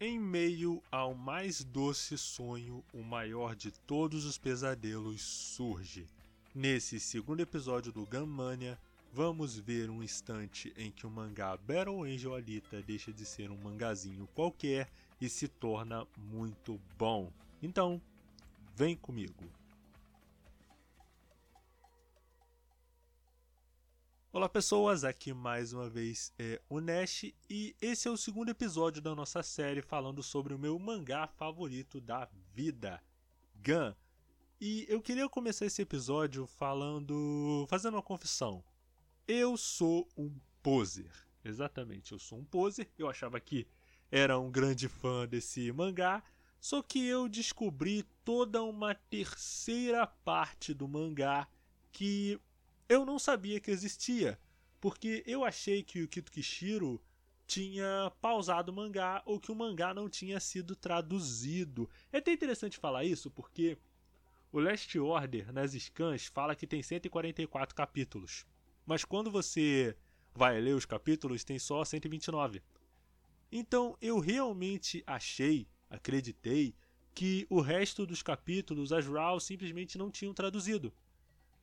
Em meio ao mais doce sonho, o maior de todos os pesadelos surge. Nesse segundo episódio do Gunmania, vamos ver um instante em que o mangá Battle Angel Alita deixa de ser um mangazinho qualquer e se torna muito bom. Então, vem comigo. Olá pessoas, aqui mais uma vez é o Nash e esse é o segundo episódio da nossa série falando sobre o meu mangá favorito da vida, Gun. E eu queria começar esse episódio falando, fazendo uma confissão. Eu sou um poser. Exatamente, eu sou um poser. Eu achava que era um grande fã desse mangá, só que eu descobri toda uma terceira parte do mangá que eu não sabia que existia, porque eu achei que o Kito Kishiro tinha pausado o mangá ou que o mangá não tinha sido traduzido. É até interessante falar isso porque o Last Order nas scans fala que tem 144 capítulos, mas quando você vai ler os capítulos tem só 129. Então eu realmente achei, acreditei, que o resto dos capítulos as RAW simplesmente não tinham traduzido.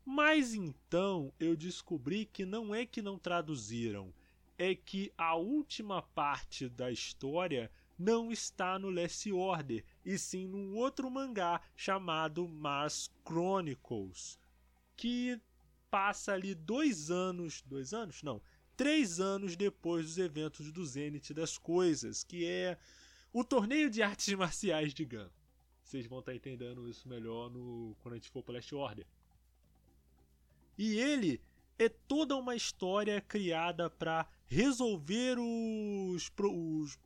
Mas então eu descobri que não é que não traduziram, é que a última parte da história não está no Last Order, e sim num outro mangá chamado Mars Chronicles, que passa ali dois anos, dois anos? Não, três anos depois dos eventos do Zenith das Coisas, que é o torneio de artes marciais de Gun. Vocês vão estar entendendo isso melhor no, quando a gente for para Last Order. E ele é toda uma história criada para resolver os, os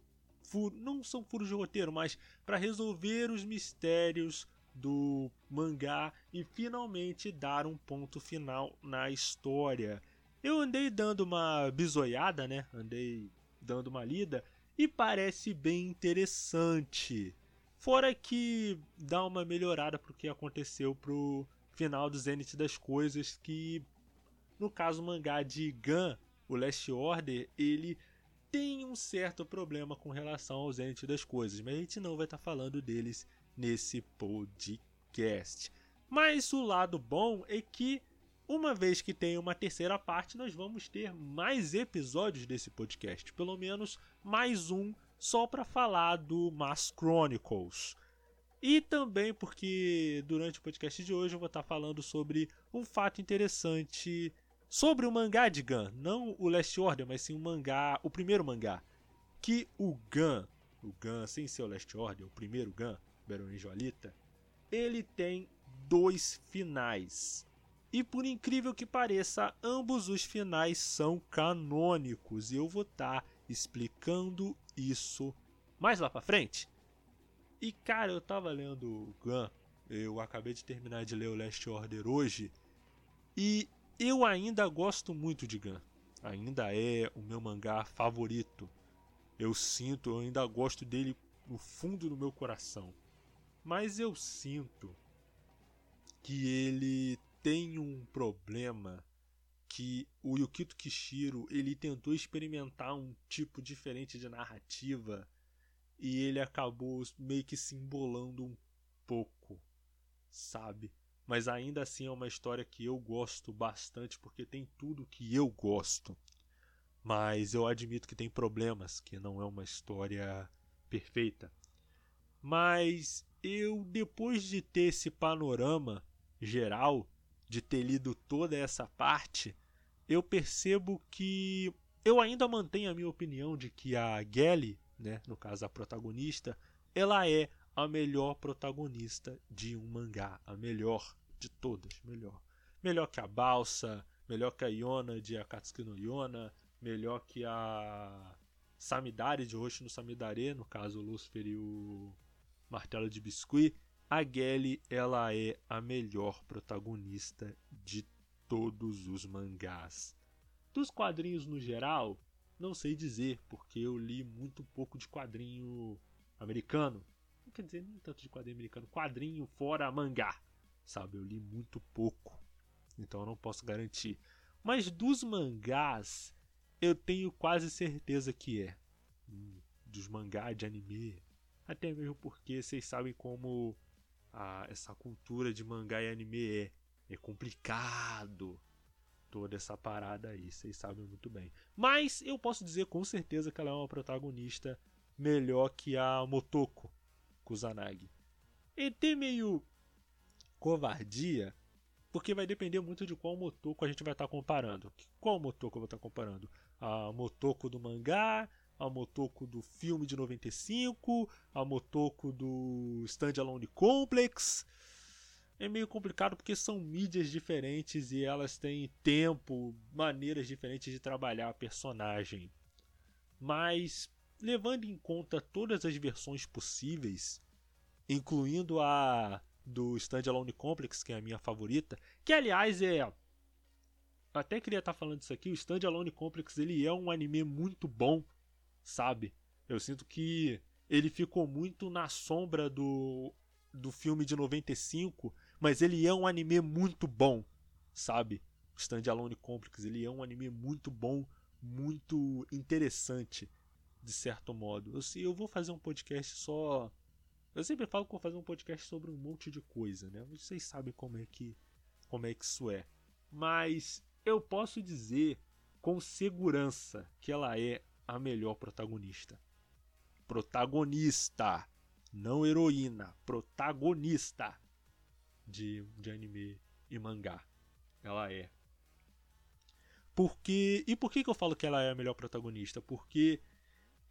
não são furos de roteiro, mas para resolver os mistérios do mangá e finalmente dar um ponto final na história. Eu andei dando uma bisoiada, né? Andei dando uma lida e parece bem interessante. Fora que dá uma melhorada pro que aconteceu pro final do Zenith das coisas que no caso mangá de Gun, o Last Order, ele tem um certo problema com relação ao Zenith das coisas, mas a gente não vai estar tá falando deles nesse podcast. Mas o lado bom é que uma vez que tem uma terceira parte, nós vamos ter mais episódios desse podcast, pelo menos mais um só para falar do Mass Chronicles. E também porque durante o podcast de hoje eu vou estar falando sobre um fato interessante sobre o mangá de Gun, não o Last Order, mas sim o mangá, o primeiro mangá, que o Gun, o Gun sem ser o Last Order, o primeiro Gun, Baron Alita, ele tem dois finais. E por incrível que pareça, ambos os finais são canônicos e eu vou estar explicando isso mais lá para frente. E cara, eu tava lendo o Gun, eu acabei de terminar de ler o Last Order hoje, e eu ainda gosto muito de Gun. Ainda é o meu mangá favorito. Eu sinto, eu ainda gosto dele no fundo do meu coração. Mas eu sinto que ele tem um problema que o Yukito Kishiro ele tentou experimentar um tipo diferente de narrativa e ele acabou meio que se embolando um pouco, sabe? Mas ainda assim é uma história que eu gosto bastante porque tem tudo que eu gosto. Mas eu admito que tem problemas, que não é uma história perfeita. Mas eu, depois de ter esse panorama geral, de ter lido toda essa parte, eu percebo que eu ainda mantenho a minha opinião de que a Gelly né, no caso a protagonista, ela é a melhor protagonista de um mangá, a melhor de todas, melhor. Melhor que a Balsa, melhor que a Yona de Akatsuki no Yona, melhor que a Samidare de Roshi no Samidare, no caso o Lucifer e o Martelo de Biscuit. A Gelly, ela é a melhor protagonista de todos os mangás. Dos quadrinhos no geral, não sei dizer, porque eu li muito pouco de quadrinho americano. Não quer dizer nem tanto de quadrinho americano, quadrinho fora mangá, sabe? Eu li muito pouco, então eu não posso garantir. Mas dos mangás, eu tenho quase certeza que é. dos mangá de anime. Até mesmo porque vocês sabem como a, essa cultura de mangá e anime é. É complicado toda essa parada aí, vocês sabem muito bem. Mas eu posso dizer com certeza que ela é uma protagonista melhor que a Motoko Kusanagi. E tem meio covardia, porque vai depender muito de qual Motoko a gente vai estar tá comparando. Qual Motoko eu vou estar tá comparando? A Motoko do mangá, a Motoko do filme de 95, a Motoko do Standalone Complex é meio complicado porque são mídias diferentes e elas têm tempo, maneiras diferentes de trabalhar a personagem. Mas, levando em conta todas as versões possíveis, incluindo a do Standalone Complex, que é a minha favorita, que aliás é. Até queria estar falando isso aqui, o Standalone Complex ele é um anime muito bom, sabe? Eu sinto que ele ficou muito na sombra do, do filme de 95 mas ele é um anime muito bom, sabe? Standalone Complex, ele é um anime muito bom, muito interessante, de certo modo. Eu, eu vou fazer um podcast só. Eu sempre falo que vou fazer um podcast sobre um monte de coisa, né? Vocês sabem como é que, como é que isso é. Mas eu posso dizer com segurança que ela é a melhor protagonista. Protagonista, não heroína, protagonista de, de anime e mangá. Ela é. Porque. E por que, que eu falo que ela é a melhor protagonista? Porque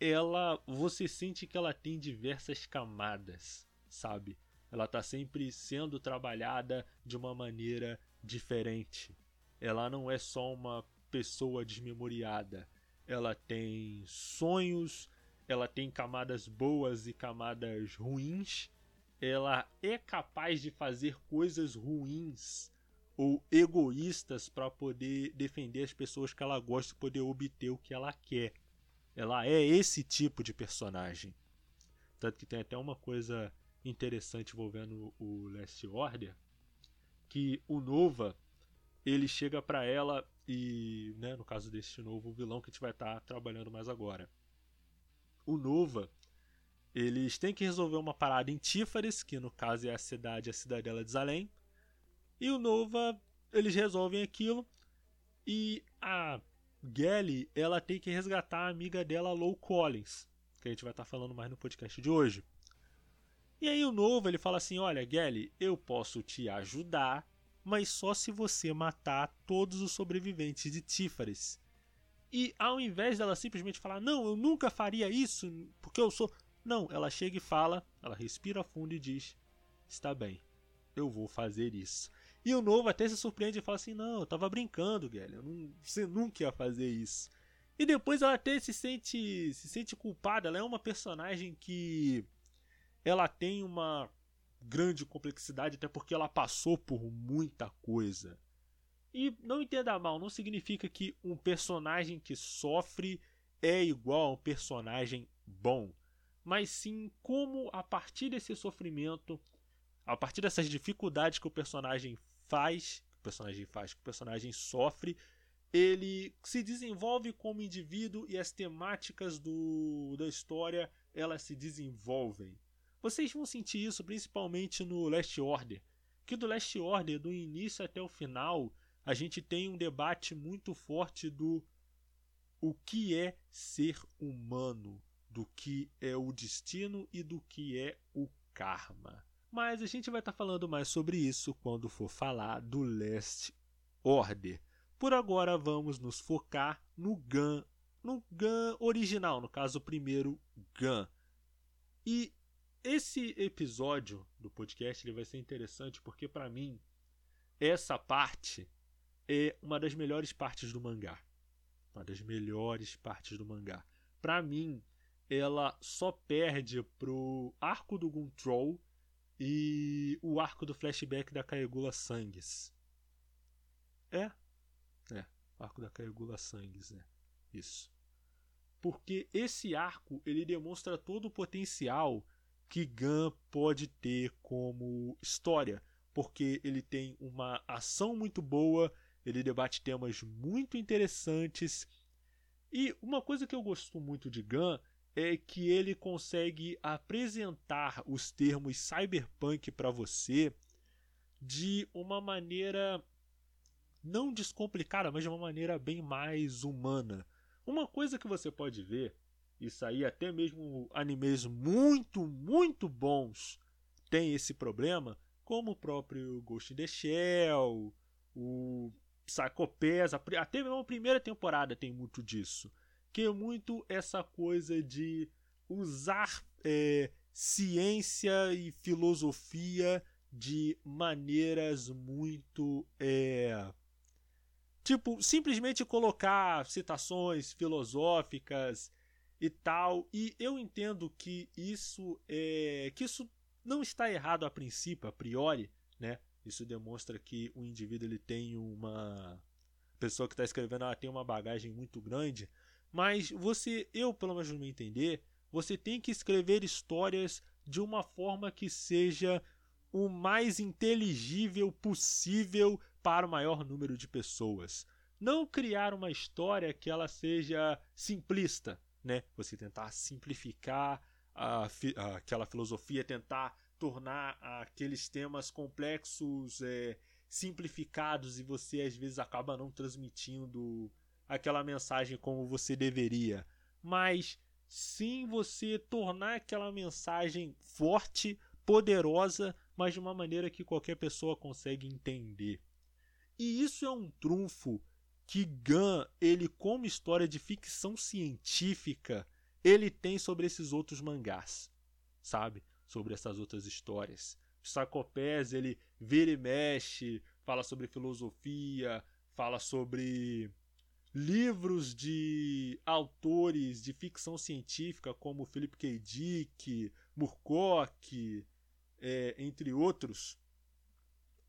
ela. Você sente que ela tem diversas camadas, sabe? Ela está sempre sendo trabalhada de uma maneira diferente. Ela não é só uma pessoa desmemoriada. Ela tem sonhos, ela tem camadas boas e camadas ruins, ela é capaz de fazer coisas ruins ou egoístas para poder defender as pessoas que ela gosta e poder obter o que ela quer. Ela é esse tipo de personagem. Tanto que tem até uma coisa interessante envolvendo o Last Order, que o Nova ele chega para ela e, né, no caso deste novo vilão que a gente vai estar tá trabalhando mais agora. O Nova eles têm que resolver uma parada em Tífares, que no caso é a cidade, a cidadela de Zalém. E o Nova, eles resolvem aquilo. E a Gelly, ela tem que resgatar a amiga dela, Low Collins, que a gente vai estar falando mais no podcast de hoje. E aí o Nova, ele fala assim: "Olha, Gelly, eu posso te ajudar, mas só se você matar todos os sobreviventes de Tífares." E ao invés dela simplesmente falar: "Não, eu nunca faria isso, porque eu sou não, ela chega e fala, ela respira fundo e diz: Está bem, eu vou fazer isso. E o novo até se surpreende e fala assim: Não, eu tava brincando, Guilherme, não, você nunca ia fazer isso. E depois ela até se sente, se sente culpada. Ela é uma personagem que ela tem uma grande complexidade, até porque ela passou por muita coisa. E não entenda mal, não significa que um personagem que sofre é igual a um personagem bom mas sim como a partir desse sofrimento, a partir dessas dificuldades que o personagem faz, que o personagem faz, que o personagem sofre, ele se desenvolve como indivíduo e as temáticas do, da história elas se desenvolvem. Vocês vão sentir isso principalmente no Last Order, que do Last Order, do início até o final, a gente tem um debate muito forte do o que é ser humano, do que é o destino e do que é o karma. Mas a gente vai estar tá falando mais sobre isso quando for falar do Last Order. Por agora vamos nos focar no Gun, no Gun original, no caso o primeiro Gun. E esse episódio do podcast ele vai ser interessante porque para mim essa parte é uma das melhores partes do mangá. Uma das melhores partes do mangá. Para mim, ela só perde pro arco do Guntroll e o arco do flashback da Kaegula Sangues. É? É, arco da Kaegula Sangues, é. Isso. Porque esse arco, ele demonstra todo o potencial que Gun pode ter como história, porque ele tem uma ação muito boa, ele debate temas muito interessantes. E uma coisa que eu gosto muito de Gun é que ele consegue apresentar os termos cyberpunk para você de uma maneira não descomplicada, mas de uma maneira bem mais humana. Uma coisa que você pode ver, isso aí até mesmo animes muito, muito bons têm esse problema, como o próprio Ghost in the Shell, o Psycho Pass, até mesmo a primeira temporada tem muito disso. Que é muito essa coisa de usar é, ciência e filosofia de maneiras muito é, Tipo, simplesmente colocar citações filosóficas e tal. E eu entendo que isso é que isso não está errado a princípio, a priori, né? Isso demonstra que o indivíduo ele tem uma a pessoa que está escrevendo ela tem uma bagagem muito grande, mas você, eu pelo menos no meu entender, você tem que escrever histórias de uma forma que seja o mais inteligível possível para o maior número de pessoas. Não criar uma história que ela seja simplista, né? Você tentar simplificar a, a, aquela filosofia, tentar tornar aqueles temas complexos é, simplificados e você às vezes acaba não transmitindo aquela mensagem como você deveria. Mas sim você tornar aquela mensagem forte, poderosa, mas de uma maneira que qualquer pessoa consegue entender. E isso é um trunfo que Gun, ele como história de ficção científica, ele tem sobre esses outros mangás, sabe? Sobre essas outras histórias. Psychopass, ele vira e mexe, fala sobre filosofia, fala sobre livros de autores de ficção científica como Philip K. Dick, Murkoch, é, entre outros.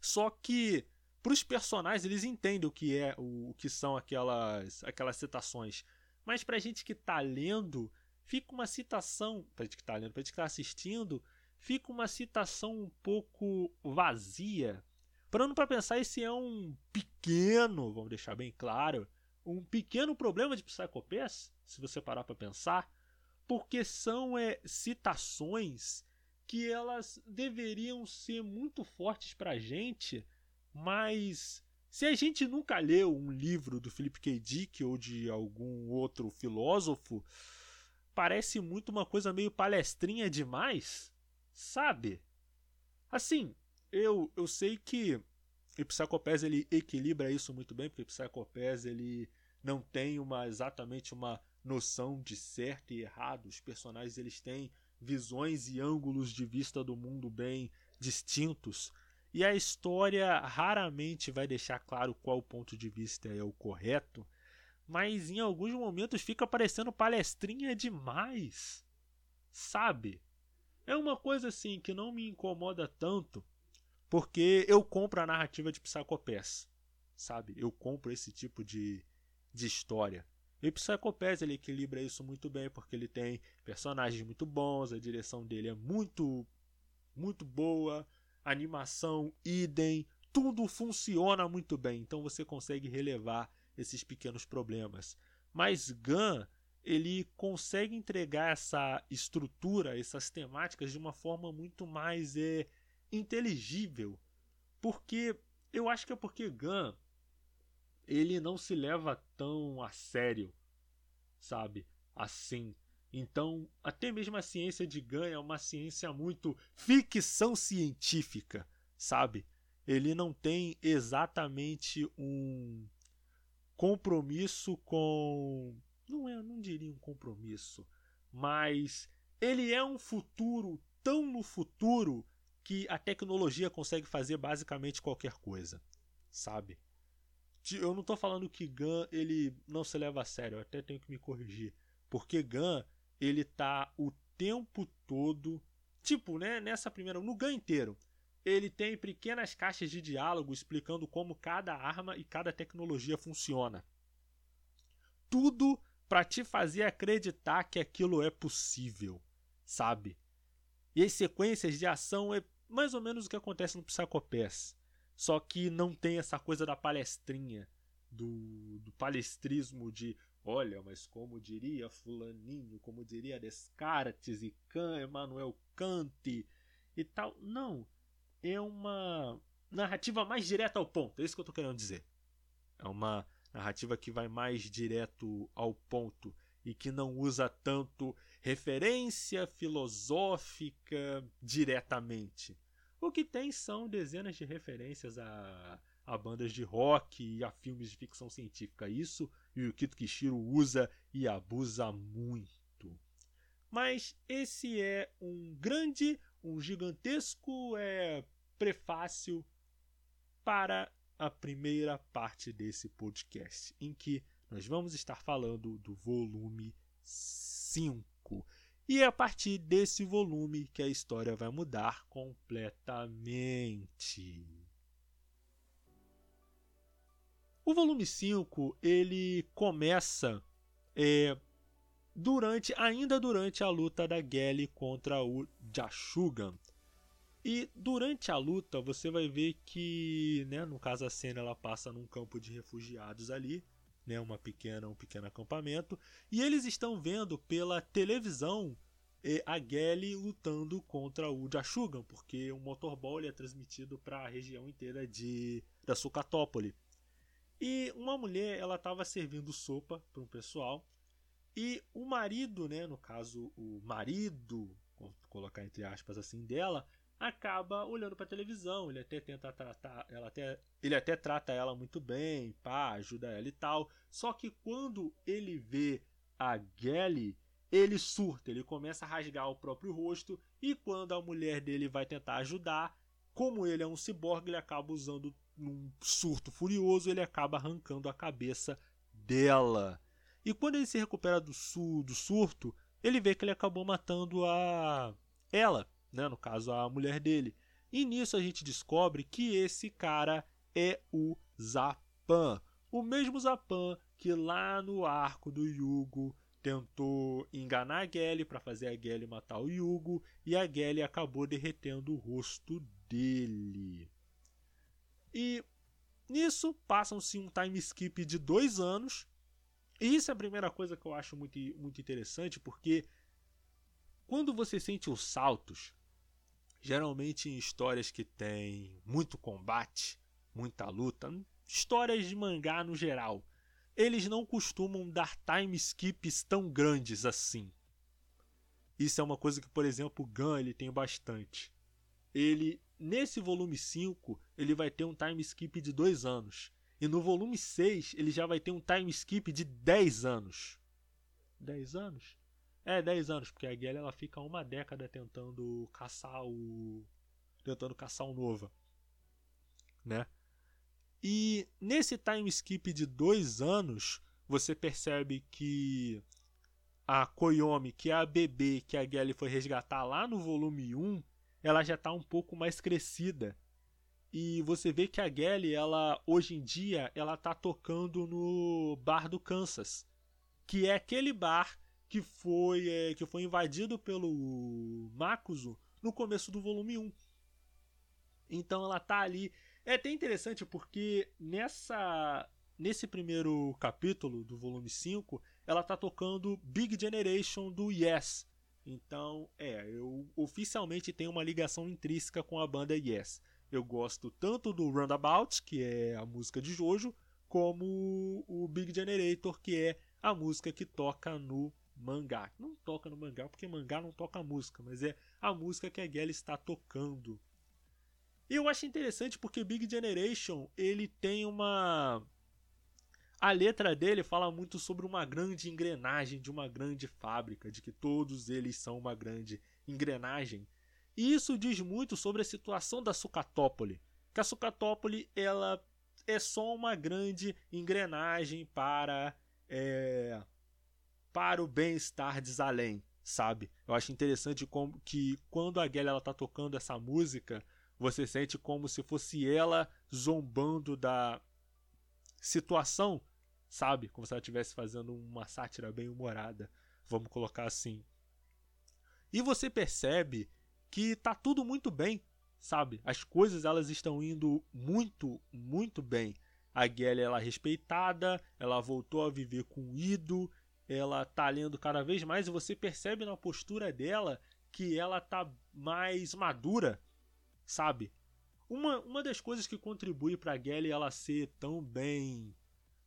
Só que para os personagens, eles entendem o que é, o, o que são aquelas, aquelas citações. Mas para a gente que está lendo, fica uma citação, para gente que está lendo, para gente que está assistindo, fica uma citação um pouco vazia. Parando para pensar, esse é um pequeno, vamos deixar bem claro, um pequeno problema de Psychopass, se você parar para pensar, porque são é, citações que elas deveriam ser muito fortes para a gente mas se a gente nunca leu um livro do Philip K. Dick ou de algum outro filósofo, parece muito uma coisa meio palestrinha demais, sabe? Assim, eu, eu sei que o Psychopass ele equilibra isso muito bem, porque o Psychopass ele não tem uma exatamente uma noção de certo e errado. Os personagens eles têm visões e ângulos de vista do mundo bem distintos. E a história raramente vai deixar claro qual ponto de vista é o correto, mas em alguns momentos fica parecendo palestrinha demais. Sabe? É uma coisa assim que não me incomoda tanto, porque eu compro a narrativa de Psychopass, sabe? Eu compro esse tipo de, de história. E Psychopass ele equilibra isso muito bem, porque ele tem personagens muito bons, a direção dele é muito muito boa, animação, idem, tudo funciona muito bem, então você consegue relevar esses pequenos problemas. Mas Gun, ele consegue entregar essa estrutura, essas temáticas de uma forma muito mais é, inteligível. Porque eu acho que é porque Gun ele não se leva tão a sério, sabe? Assim. Então, até mesmo a ciência de ganho é uma ciência muito ficção científica, sabe? Ele não tem exatamente um compromisso com. Não é, não diria um compromisso, mas ele é um futuro tão no futuro que a tecnologia consegue fazer basicamente qualquer coisa, sabe? Eu não estou falando que Gun ele não se leva a sério, eu até tenho que me corrigir, porque Gun ele tá o tempo todo, tipo, né, nessa primeira, no GAN inteiro, ele tem pequenas caixas de diálogo explicando como cada arma e cada tecnologia funciona. Tudo para te fazer acreditar que aquilo é possível, sabe? E as sequências de ação é mais ou menos o que acontece no Psychopass. Só que não tem essa coisa da palestrinha, do, do palestrismo de olha, mas como diria Fulaninho, como diria Descartes e Kant, Emmanuel Kant e tal. Não. É uma narrativa mais direta ao ponto. É isso que eu estou querendo dizer. É uma narrativa que vai mais direto ao ponto e que não usa tanto referência filosófica diretamente. O que tem são dezenas de referências a, a bandas de rock e a filmes de ficção científica. Isso e o Kito Kishiro usa e abusa muito. Mas esse é um grande, um gigantesco é, prefácio para a primeira parte desse podcast, em que nós vamos estar falando do volume 5. E é a partir desse volume que a história vai mudar completamente. O volume 5 ele começa é, durante ainda durante a luta da Gelly contra o Jashugan. E durante a luta você vai ver que, né, no caso a cena ela passa num campo de refugiados ali né, uma pequena, um pequeno acampamento, e eles estão vendo pela televisão eh, a Gelly lutando contra o Jashugan, porque o motorball é transmitido para a região inteira de da Sucatópole. E uma mulher, ela estava servindo sopa para um pessoal, e o marido, né, no caso o marido, vou colocar entre aspas assim dela, acaba olhando para televisão, ele até tenta tratar, ela até, ele até trata ela muito bem, pá, ajuda ela e tal. Só que quando ele vê a Gelly, ele surta, ele começa a rasgar o próprio rosto e quando a mulher dele vai tentar ajudar, como ele é um ciborgue, ele acaba usando um surto furioso, ele acaba arrancando a cabeça dela. E quando ele se recupera do, do surto, ele vê que ele acabou matando a ela, né? no caso a mulher dele. E nisso a gente descobre que esse cara é o Zapan, o mesmo Zapan que lá no arco do Yugo tentou enganar a Gelly para fazer a Gelly matar o Yugo e a Gelly acabou derretendo o rosto dele. E nisso passam-se um time skip de dois anos. E isso é a primeira coisa que eu acho muito, muito interessante, porque quando você sente os saltos, geralmente em histórias que tem muito combate, muita luta, histórias de mangá no geral, eles não costumam dar time skips tão grandes assim. Isso é uma coisa que, por exemplo, o Gun ele tem bastante. Ele, nesse volume 5, ele vai ter um time skip de 2 anos. E no volume 6, ele já vai ter um time skip de 10 anos. 10 anos? É, 10 anos, porque a Gelly ela fica uma década tentando caçar o. tentando caçar o Nova. Né? E nesse time skip de 2 anos, você percebe que a Koyomi, que é a bebê que a Gelly foi resgatar lá no volume 1, ela já está um pouco mais crescida. E você vê que a Gelly, ela hoje em dia, ela tá tocando no bar do Kansas, que é aquele bar que foi, é, que foi invadido pelo Makuzo no começo do volume 1. Então ela tá ali. É até interessante porque nessa nesse primeiro capítulo do volume 5, ela tá tocando Big Generation do Yes. Então, é, eu oficialmente tenho uma ligação intrínseca com a banda Yes. Eu gosto tanto do Roundabout, que é a música de Jojo, como o Big Generator, que é a música que toca no mangá. Não toca no mangá porque mangá não toca música, mas é a música que a Gelly está tocando. E eu acho interessante porque Big Generation, ele tem uma a letra dele fala muito sobre uma grande engrenagem de uma grande fábrica, de que todos eles são uma grande engrenagem. E isso diz muito sobre a situação da Sucatópole, que a Sucatópole ela é só uma grande engrenagem para é, para o bem-estar de Zalém, sabe? Eu acho interessante como que quando a Gelly ela tá tocando essa música, você sente como se fosse ela zombando da situação, sabe? Como se ela estivesse fazendo uma sátira bem humorada, vamos colocar assim. E você percebe que tá tudo muito bem, sabe? As coisas elas estão indo muito, muito bem. A Gelly ela é respeitada, ela voltou a viver com o Ido, ela tá lendo cada vez mais e você percebe na postura dela que ela tá mais madura, sabe? Uma, uma das coisas que contribui para Gelly ela ser tão bem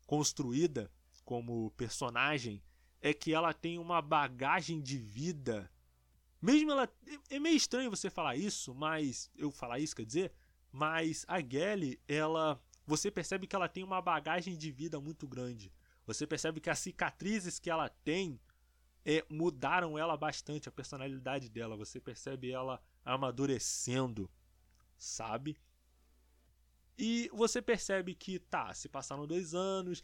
construída como personagem é que ela tem uma bagagem de vida. Mesmo ela. É meio estranho você falar isso, mas. Eu falar isso, quer dizer? Mas a Gelly, ela. Você percebe que ela tem uma bagagem de vida muito grande. Você percebe que as cicatrizes que ela tem é, mudaram ela bastante, a personalidade dela. Você percebe ela amadurecendo, sabe? E você percebe que, tá, se passaram dois anos,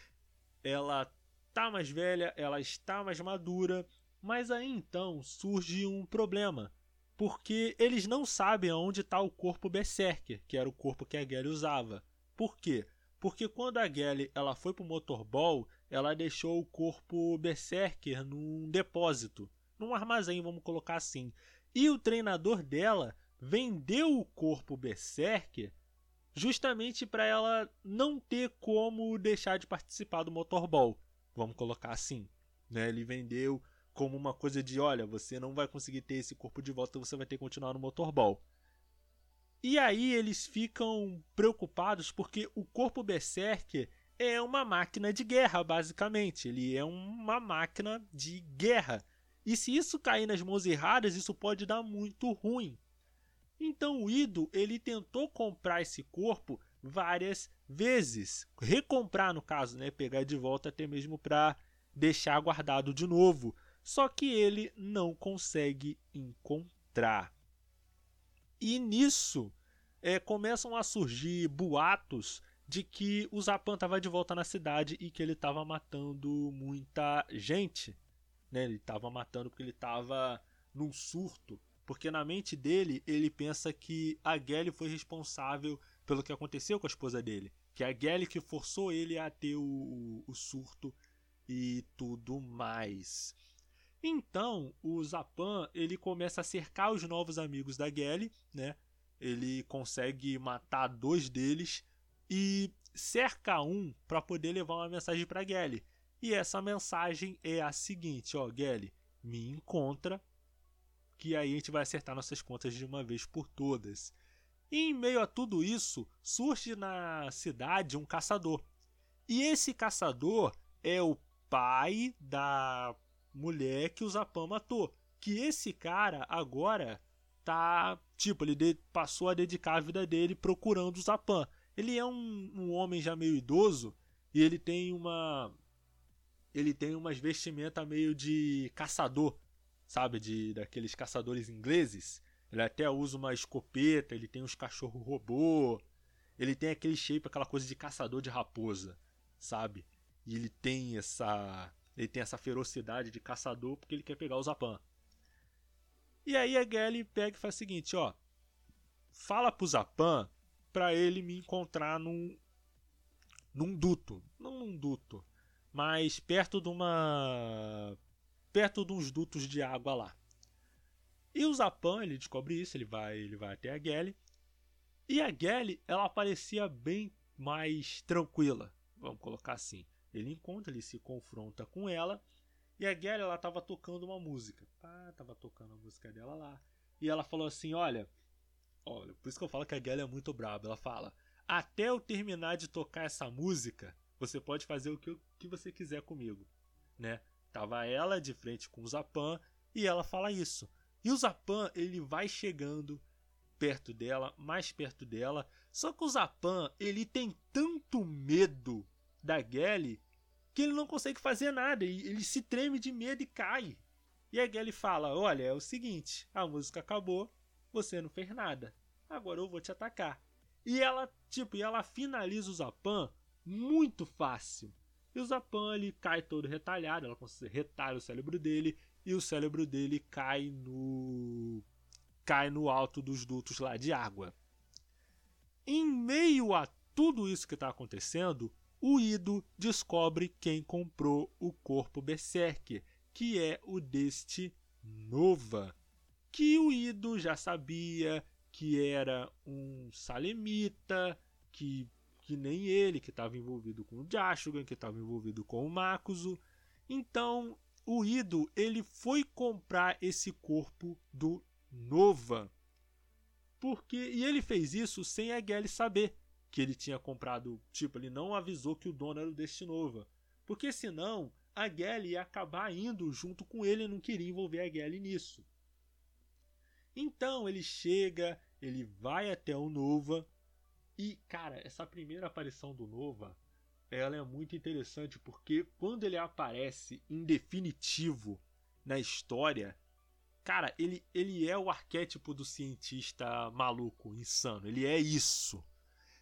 ela tá mais velha, ela está mais madura, mas aí então surge um problema. Porque eles não sabem aonde está o corpo Berserker, que era o corpo que a Gelly usava. Por quê? Porque quando a Gelly ela foi pro Motorball, ela deixou o corpo Berserker num depósito, num armazém, vamos colocar assim. E o treinador dela vendeu o corpo Berserker justamente para ela não ter como deixar de participar do Motorball vamos colocar assim. Né? Ele vendeu como uma coisa de: olha, você não vai conseguir ter esse corpo de volta, você vai ter que continuar no motorball. E aí eles ficam preocupados porque o corpo Berserker é uma máquina de guerra, basicamente. Ele é uma máquina de guerra. E se isso cair nas mãos erradas, isso pode dar muito ruim. Então o Ido ele tentou comprar esse corpo várias vezes. Recomprar, no caso, né? Pegar de volta até mesmo para deixar guardado de novo. Só que ele não consegue encontrar. E nisso é, começam a surgir boatos de que o Zapan estava de volta na cidade e que ele estava matando muita gente. Né? Ele estava matando porque ele estava num surto. Porque na mente dele, ele pensa que a Gelly foi responsável pelo que aconteceu com a esposa dele. Que a Gelly que forçou ele a ter o, o surto e tudo mais. Então, o Zapan, ele começa a cercar os novos amigos da Gelly, né? Ele consegue matar dois deles e cerca um para poder levar uma mensagem para Gelly. E essa mensagem é a seguinte, ó, Gelly, me encontra que aí a gente vai acertar nossas contas de uma vez por todas. E em meio a tudo isso, surge na cidade um caçador. E esse caçador é o pai da mulher que o Zapan matou. Que esse cara agora tá. Tipo, ele passou a dedicar a vida dele procurando o Zapan. Ele é um, um homem já meio idoso e ele tem uma. Ele tem umas vestimentas meio de caçador, sabe? De daqueles caçadores ingleses. Ele até usa uma escopeta, ele tem uns cachorro robô. Ele tem aquele shape, aquela coisa de caçador de raposa, sabe? E ele tem essa. Ele tem essa ferocidade de caçador porque ele quer pegar o Zapan. E aí a Gelly pega e faz o seguinte, ó. Fala pro Zapan pra ele me encontrar num. num duto. Não num duto. Mas perto de uma. perto de uns dutos de água lá. E o Zapan, ele descobre isso, ele vai, ele vai até a Gelly. E a Gelly, ela parecia bem mais tranquila, vamos colocar assim. Ele encontra, ele se confronta com ela. E a Gelly, ela tava tocando uma música. Pá, tava tocando a música dela lá. E ela falou assim, olha... Olha, por isso que eu falo que a Gelly é muito braba. Ela fala, até eu terminar de tocar essa música, você pode fazer o que, que você quiser comigo, né? Tava ela de frente com o Zapan e ela fala isso. E o Zapan, ele vai chegando perto dela, mais perto dela. Só que o Zapan, ele tem tanto medo da Gelly que ele não consegue fazer nada. Ele se treme de medo e cai. E a Gelly fala: Olha, é o seguinte, a música acabou, você não fez nada. Agora eu vou te atacar. E ela, tipo, e ela finaliza o Zapan muito fácil. E o Zapan ele cai todo retalhado, ela retalha o cérebro dele e o cérebro dele cai no cai no alto dos dutos lá de água. Em meio a tudo isso que está acontecendo, o Ido descobre quem comprou o corpo Berserker, que é o deste Nova, que o Ido já sabia que era um salemita, que, que nem ele, que estava envolvido com o Jashugan, que estava envolvido com o Makuzo. Então, o Ido, ele foi comprar esse corpo do Nova. Porque e ele fez isso sem a Gelly saber que ele tinha comprado, tipo, ele não avisou que o dono era o Destinova. Porque senão a Gelly ia acabar indo junto com ele e não queria envolver a Gelly nisso. Então ele chega, ele vai até o Nova e, cara, essa primeira aparição do Nova, ela é muito interessante porque quando ele aparece em definitivo na história, cara, ele, ele é o arquétipo do cientista maluco, insano. Ele é isso.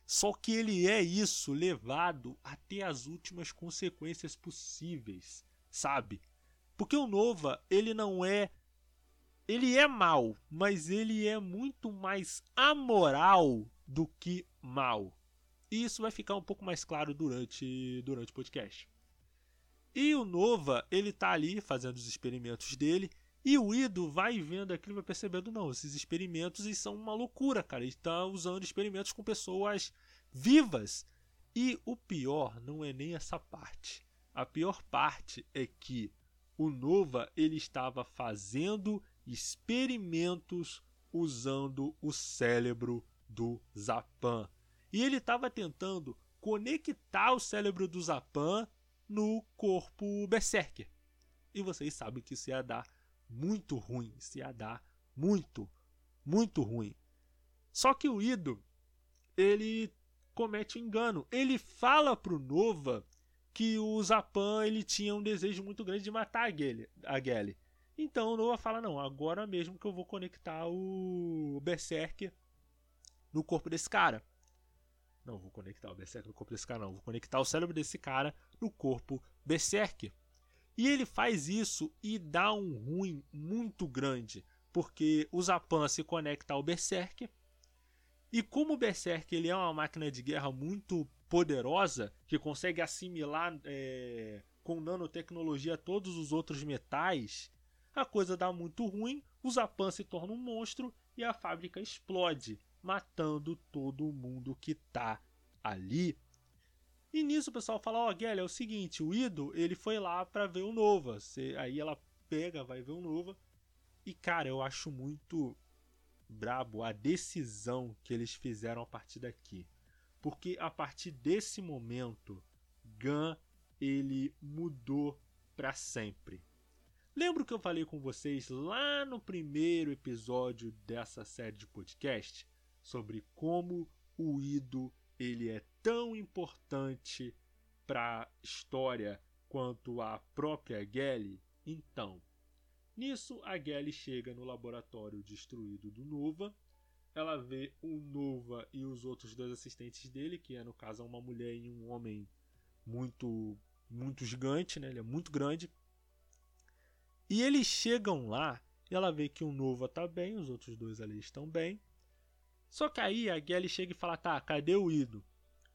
Só que ele é isso levado até as últimas consequências possíveis, sabe? Porque o Nova, ele não é ele é mal, mas ele é muito mais amoral do que mal. E isso vai ficar um pouco mais claro durante, durante o podcast. E o Nova, ele tá ali fazendo os experimentos dele. E o Ido vai vendo aquilo e vai percebendo, não, esses experimentos são uma loucura, cara. Ele está usando experimentos com pessoas vivas. E o pior não é nem essa parte. A pior parte é que o Nova ele estava fazendo experimentos usando o cérebro do Zapan. E ele estava tentando conectar o cérebro do Zapan no corpo Berserker. E vocês sabem que isso ia dar muito ruim. Isso ia dar muito, muito ruim. Só que o Ido, ele comete um engano. Ele fala pro Nova que o Zapan ele tinha um desejo muito grande de matar a Gally. Então o Nova fala: não, agora mesmo que eu vou conectar o Berserker no corpo desse cara. Não, vou conectar o Berserker no corpo desse cara, não. Vou conectar o cérebro desse cara no corpo Berserker. E ele faz isso e dá um ruim muito grande. Porque o Zapan se conecta ao Berserker. E como o Berserker ele é uma máquina de guerra muito poderosa, que consegue assimilar é, com nanotecnologia todos os outros metais, a coisa dá muito ruim, o Zapan se torna um monstro e a fábrica explode matando todo mundo que tá ali. E nisso o pessoal fala, ó, oh, é o seguinte, o Ido, ele foi lá para ver o Nova. Você, aí ela pega, vai ver o Nova. E cara, eu acho muito brabo a decisão que eles fizeram a partir daqui. Porque a partir desse momento, Gun ele mudou para sempre. Lembro que eu falei com vocês lá no primeiro episódio dessa série de podcast sobre como o Ido ele é tão importante para a história quanto a própria Gelly. Então, nisso a Gelly chega no laboratório destruído do Nova. Ela vê o Nova e os outros dois assistentes dele, que é no caso uma mulher e um homem muito muito gigante, né? Ele é muito grande. E eles chegam lá e ela vê que o Nova tá bem, os outros dois ali estão bem. Só que aí a Gelly chega e fala: tá, cadê o Ido?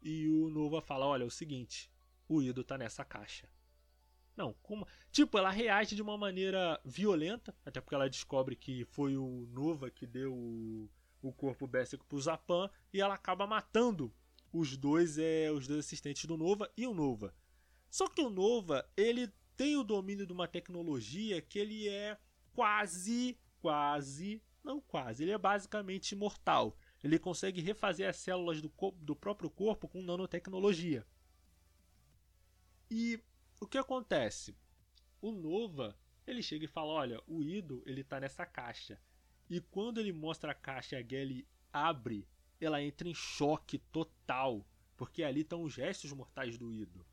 E o Nova fala: olha, é o seguinte, o Ido tá nessa caixa. Não, como. Tipo, ela reage de uma maneira violenta, até porque ela descobre que foi o Nova que deu o, o corpo Bessic pro Zapan, e ela acaba matando os dois, é, os dois assistentes do Nova e o Nova. Só que o Nova, ele tem o domínio de uma tecnologia que ele é quase, quase não quase, ele é basicamente imortal. Ele consegue refazer as células do, do próprio corpo com nanotecnologia. E o que acontece? O Nova, ele chega e fala, olha, o Ido, ele tá nessa caixa. E quando ele mostra a caixa e a Gelly abre, ela entra em choque total, porque ali estão os restos mortais do Ido.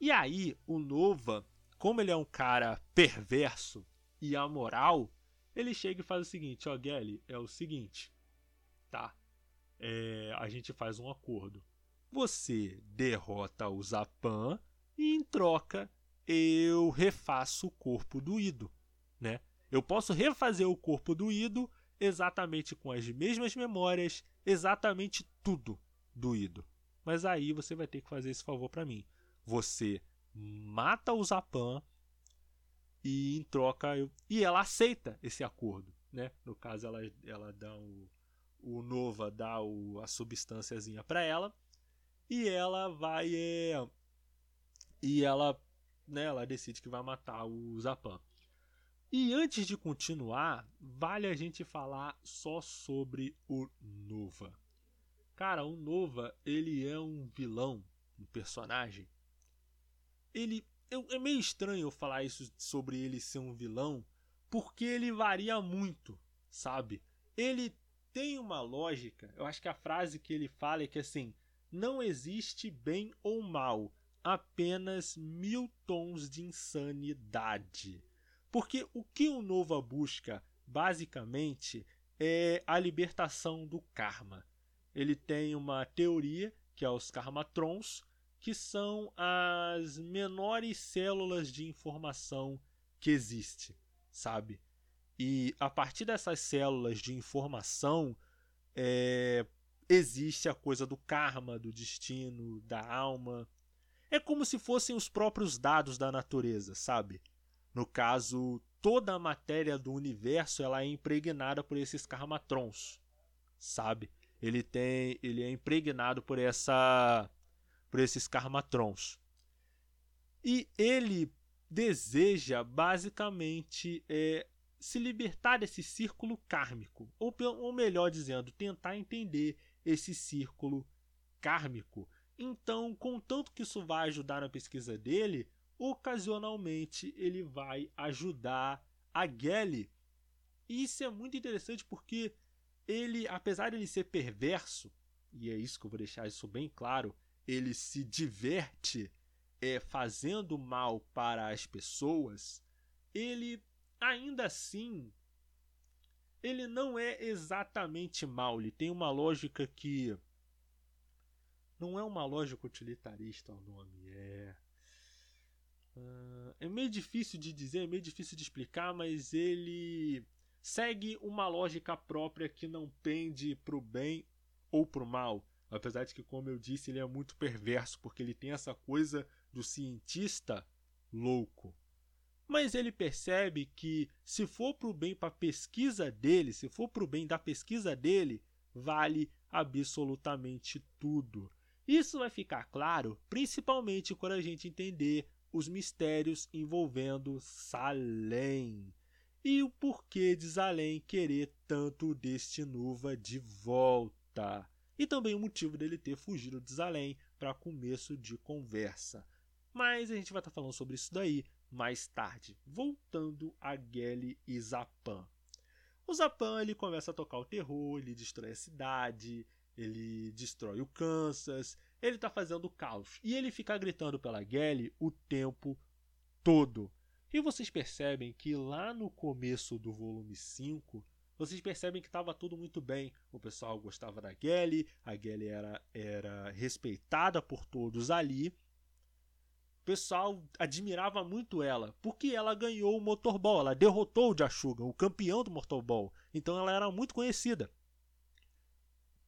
E aí, o Nova, como ele é um cara perverso e amoral, ele chega e faz o seguinte: ó, Gelly, é o seguinte, tá? É, a gente faz um acordo. Você derrota o Zapan e em troca eu refaço o corpo do Ido, né? Eu posso refazer o corpo do Ido exatamente com as mesmas memórias, exatamente tudo do Ido. Mas aí você vai ter que fazer esse favor para mim. Você mata o Zapan e em troca eu... e ela aceita esse acordo, né? No caso ela ela dá o, o Nova dá o, a substânciazinha para ela e ela vai é, e ela, né, ela decide que vai matar o Zapan. E antes de continuar, vale a gente falar só sobre o Nova. Cara, o Nova, ele é um vilão, um personagem. Ele é meio estranho eu falar isso sobre ele ser um vilão, porque ele varia muito, sabe? Ele tem uma lógica. Eu acho que a frase que ele fala é que assim, não existe bem ou mal, apenas mil tons de insanidade. Porque o que o Nova busca, basicamente, é a libertação do karma. Ele tem uma teoria, que é os karmatrons, que são as menores células de informação que existe, sabe? E a partir dessas células de informação é, existe a coisa do karma, do destino, da alma. É como se fossem os próprios dados da natureza, sabe? No caso, toda a matéria do universo ela é impregnada por esses karmatrons, sabe? Ele tem, ele é impregnado por essa, por esses karmatrons. E ele deseja basicamente é, se libertar desse círculo kármico, ou, ou melhor dizendo, tentar entender esse círculo kármico. Então, contanto que isso vai ajudar na pesquisa dele, ocasionalmente ele vai ajudar a Gelly. E isso é muito interessante porque ele, apesar de ele ser perverso, e é isso que eu vou deixar isso bem claro, ele se diverte é, fazendo mal para as pessoas, ele ainda assim ele não é exatamente mal, ele tem uma lógica que não é uma lógica utilitarista o nome, é Uh, é meio difícil de dizer, é meio difícil de explicar, mas ele segue uma lógica própria que não pende pro bem ou pro mal. Apesar de que, como eu disse, ele é muito perverso, porque ele tem essa coisa do cientista louco. Mas ele percebe que, se for pro bem para a pesquisa dele, se for pro bem da pesquisa dele, vale absolutamente tudo. Isso vai ficar claro principalmente quando a gente entender os mistérios envolvendo Salem e o porquê de Salem querer tanto deste Nuva de volta. E também o motivo dele ter fugido de Salem para começo de conversa. Mas a gente vai estar tá falando sobre isso daí mais tarde. Voltando a Gelly e Zapan. O Zapan ele começa a tocar o terror, ele destrói a cidade, ele destrói o Kansas, ele tá fazendo caos. E ele fica gritando pela Gelly o tempo todo. E vocês percebem que lá no começo do volume 5, vocês percebem que estava tudo muito bem. O pessoal gostava da Gelly, a Gelly era, era respeitada por todos ali. O pessoal admirava muito ela, porque ela ganhou o Motorball, ela derrotou o Jashugan, o campeão do Motorball. Então ela era muito conhecida.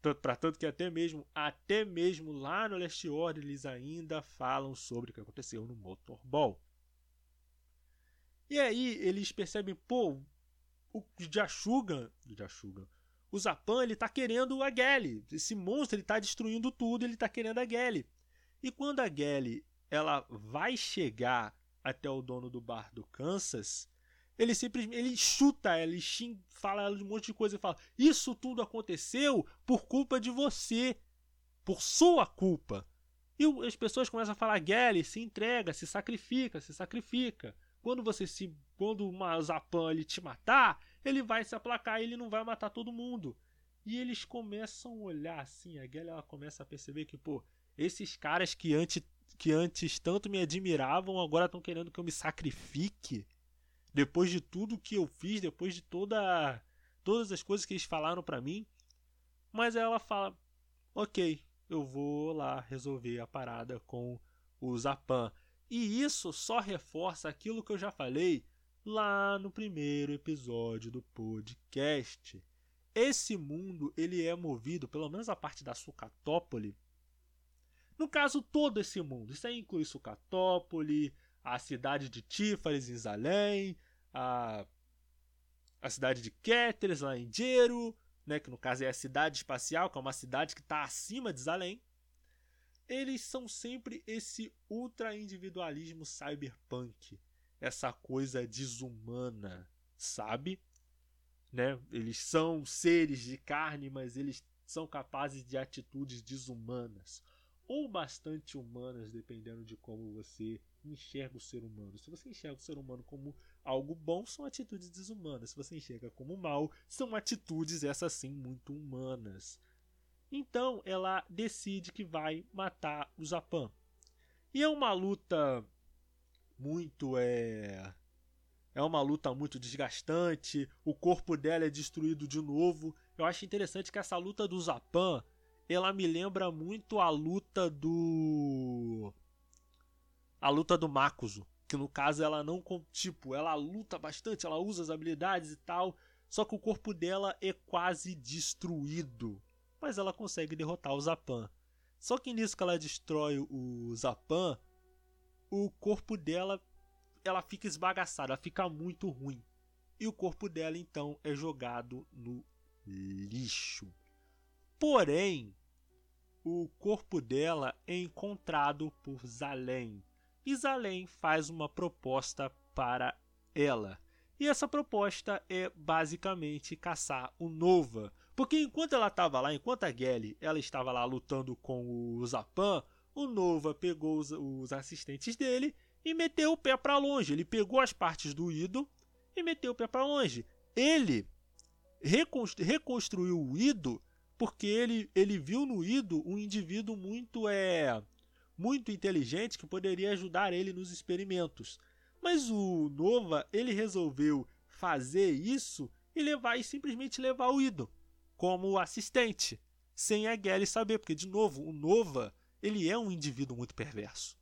Para tanto que até mesmo, até mesmo lá no Last Order eles ainda falam sobre o que aconteceu no Motorball. E aí eles percebem, pô, o Jashugan, Jashugan, o Zapan ele tá querendo a Gelly. Esse monstro ele tá destruindo tudo, ele tá querendo a Gelly. E quando a Gelly ela vai chegar até o dono do bar do Kansas, ele simplesmente ele chuta ela, ele xing, fala ela de um monte de coisa e fala: Isso tudo aconteceu por culpa de você, por sua culpa. E as pessoas começam a falar: Gelly, se entrega, se sacrifica, se sacrifica. Quando você se. Quando uma Zapan ele te matar, ele vai se aplacar e ele não vai matar todo mundo. E eles começam a olhar assim, a Gelly ela começa a perceber que, pô, esses caras que antes, que antes tanto me admiravam, agora estão querendo que eu me sacrifique depois de tudo que eu fiz, depois de toda todas as coisas que eles falaram para mim. Mas ela fala: "OK, eu vou lá resolver a parada com o Zapan". E isso só reforça aquilo que eu já falei lá no primeiro episódio do podcast. Esse mundo ele é movido, pelo menos a parte da Sucatópole. No caso, todo esse mundo. Isso aí inclui Sucatópole, a cidade de Tífares em Zalém, a, a cidade de Keteres, lá em Jero, né, que no caso é a cidade espacial, que é uma cidade que está acima de Zalém. Eles são sempre esse ultra individualismo cyberpunk, essa coisa desumana, sabe? Né? Eles são seres de carne, mas eles são capazes de atitudes desumanas ou bastante humanas, dependendo de como você enxerga o ser humano. Se você enxerga o ser humano como algo bom, são atitudes desumanas. Se você enxerga como mal, são atitudes, essas sim, muito humanas. Então ela decide que vai matar o Zapan. E é uma luta muito é é uma luta muito desgastante, o corpo dela é destruído de novo. Eu acho interessante que essa luta do Zapan, ela me lembra muito a luta do a luta do Makuzo, que no caso ela não tipo, ela luta bastante, ela usa as habilidades e tal, só que o corpo dela é quase destruído mas ela consegue derrotar o Zapan. Só que nisso que ela destrói o Zapan, o corpo dela ela fica esbagaçada, ela fica muito ruim. E o corpo dela então é jogado no lixo. Porém, o corpo dela é encontrado por Zalem. E Zalem faz uma proposta para ela. E essa proposta é basicamente caçar o Nova, porque enquanto ela estava lá, enquanto a Gelly ela estava lá lutando com o Zapan, o Nova pegou os, os assistentes dele e meteu o pé para longe. Ele pegou as partes do Ido e meteu o pé para longe. Ele reconstru, reconstruiu o Ido porque ele, ele viu no Ido um indivíduo muito é muito inteligente que poderia ajudar ele nos experimentos. Mas o Nova ele resolveu fazer isso e levar e simplesmente levar o Ido como assistente, sem a Gelly saber, porque de novo, o Nova, ele é um indivíduo muito perverso.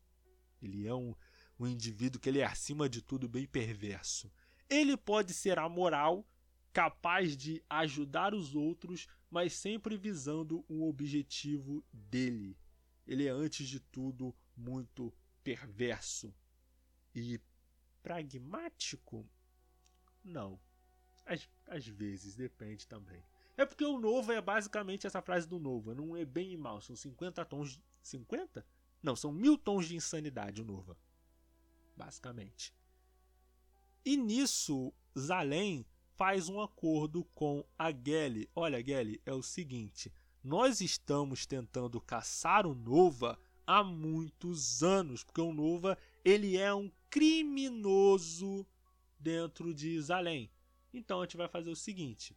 Ele é um, um indivíduo que ele é acima de tudo bem perverso. Ele pode ser amoral, capaz de ajudar os outros, mas sempre visando um objetivo dele. Ele é antes de tudo muito perverso e pragmático? Não. Às, às vezes, depende também. É porque o novo é basicamente essa frase do novo. Não é bem e mal. São 50 tons. 50? Não, são mil tons de insanidade o Nova. Basicamente. E nisso, Zalem faz um acordo com a Gelly. Olha, Gelly, é o seguinte: nós estamos tentando caçar o Nova há muitos anos, porque o Nova ele é um criminoso dentro de Zalem. Então a gente vai fazer o seguinte: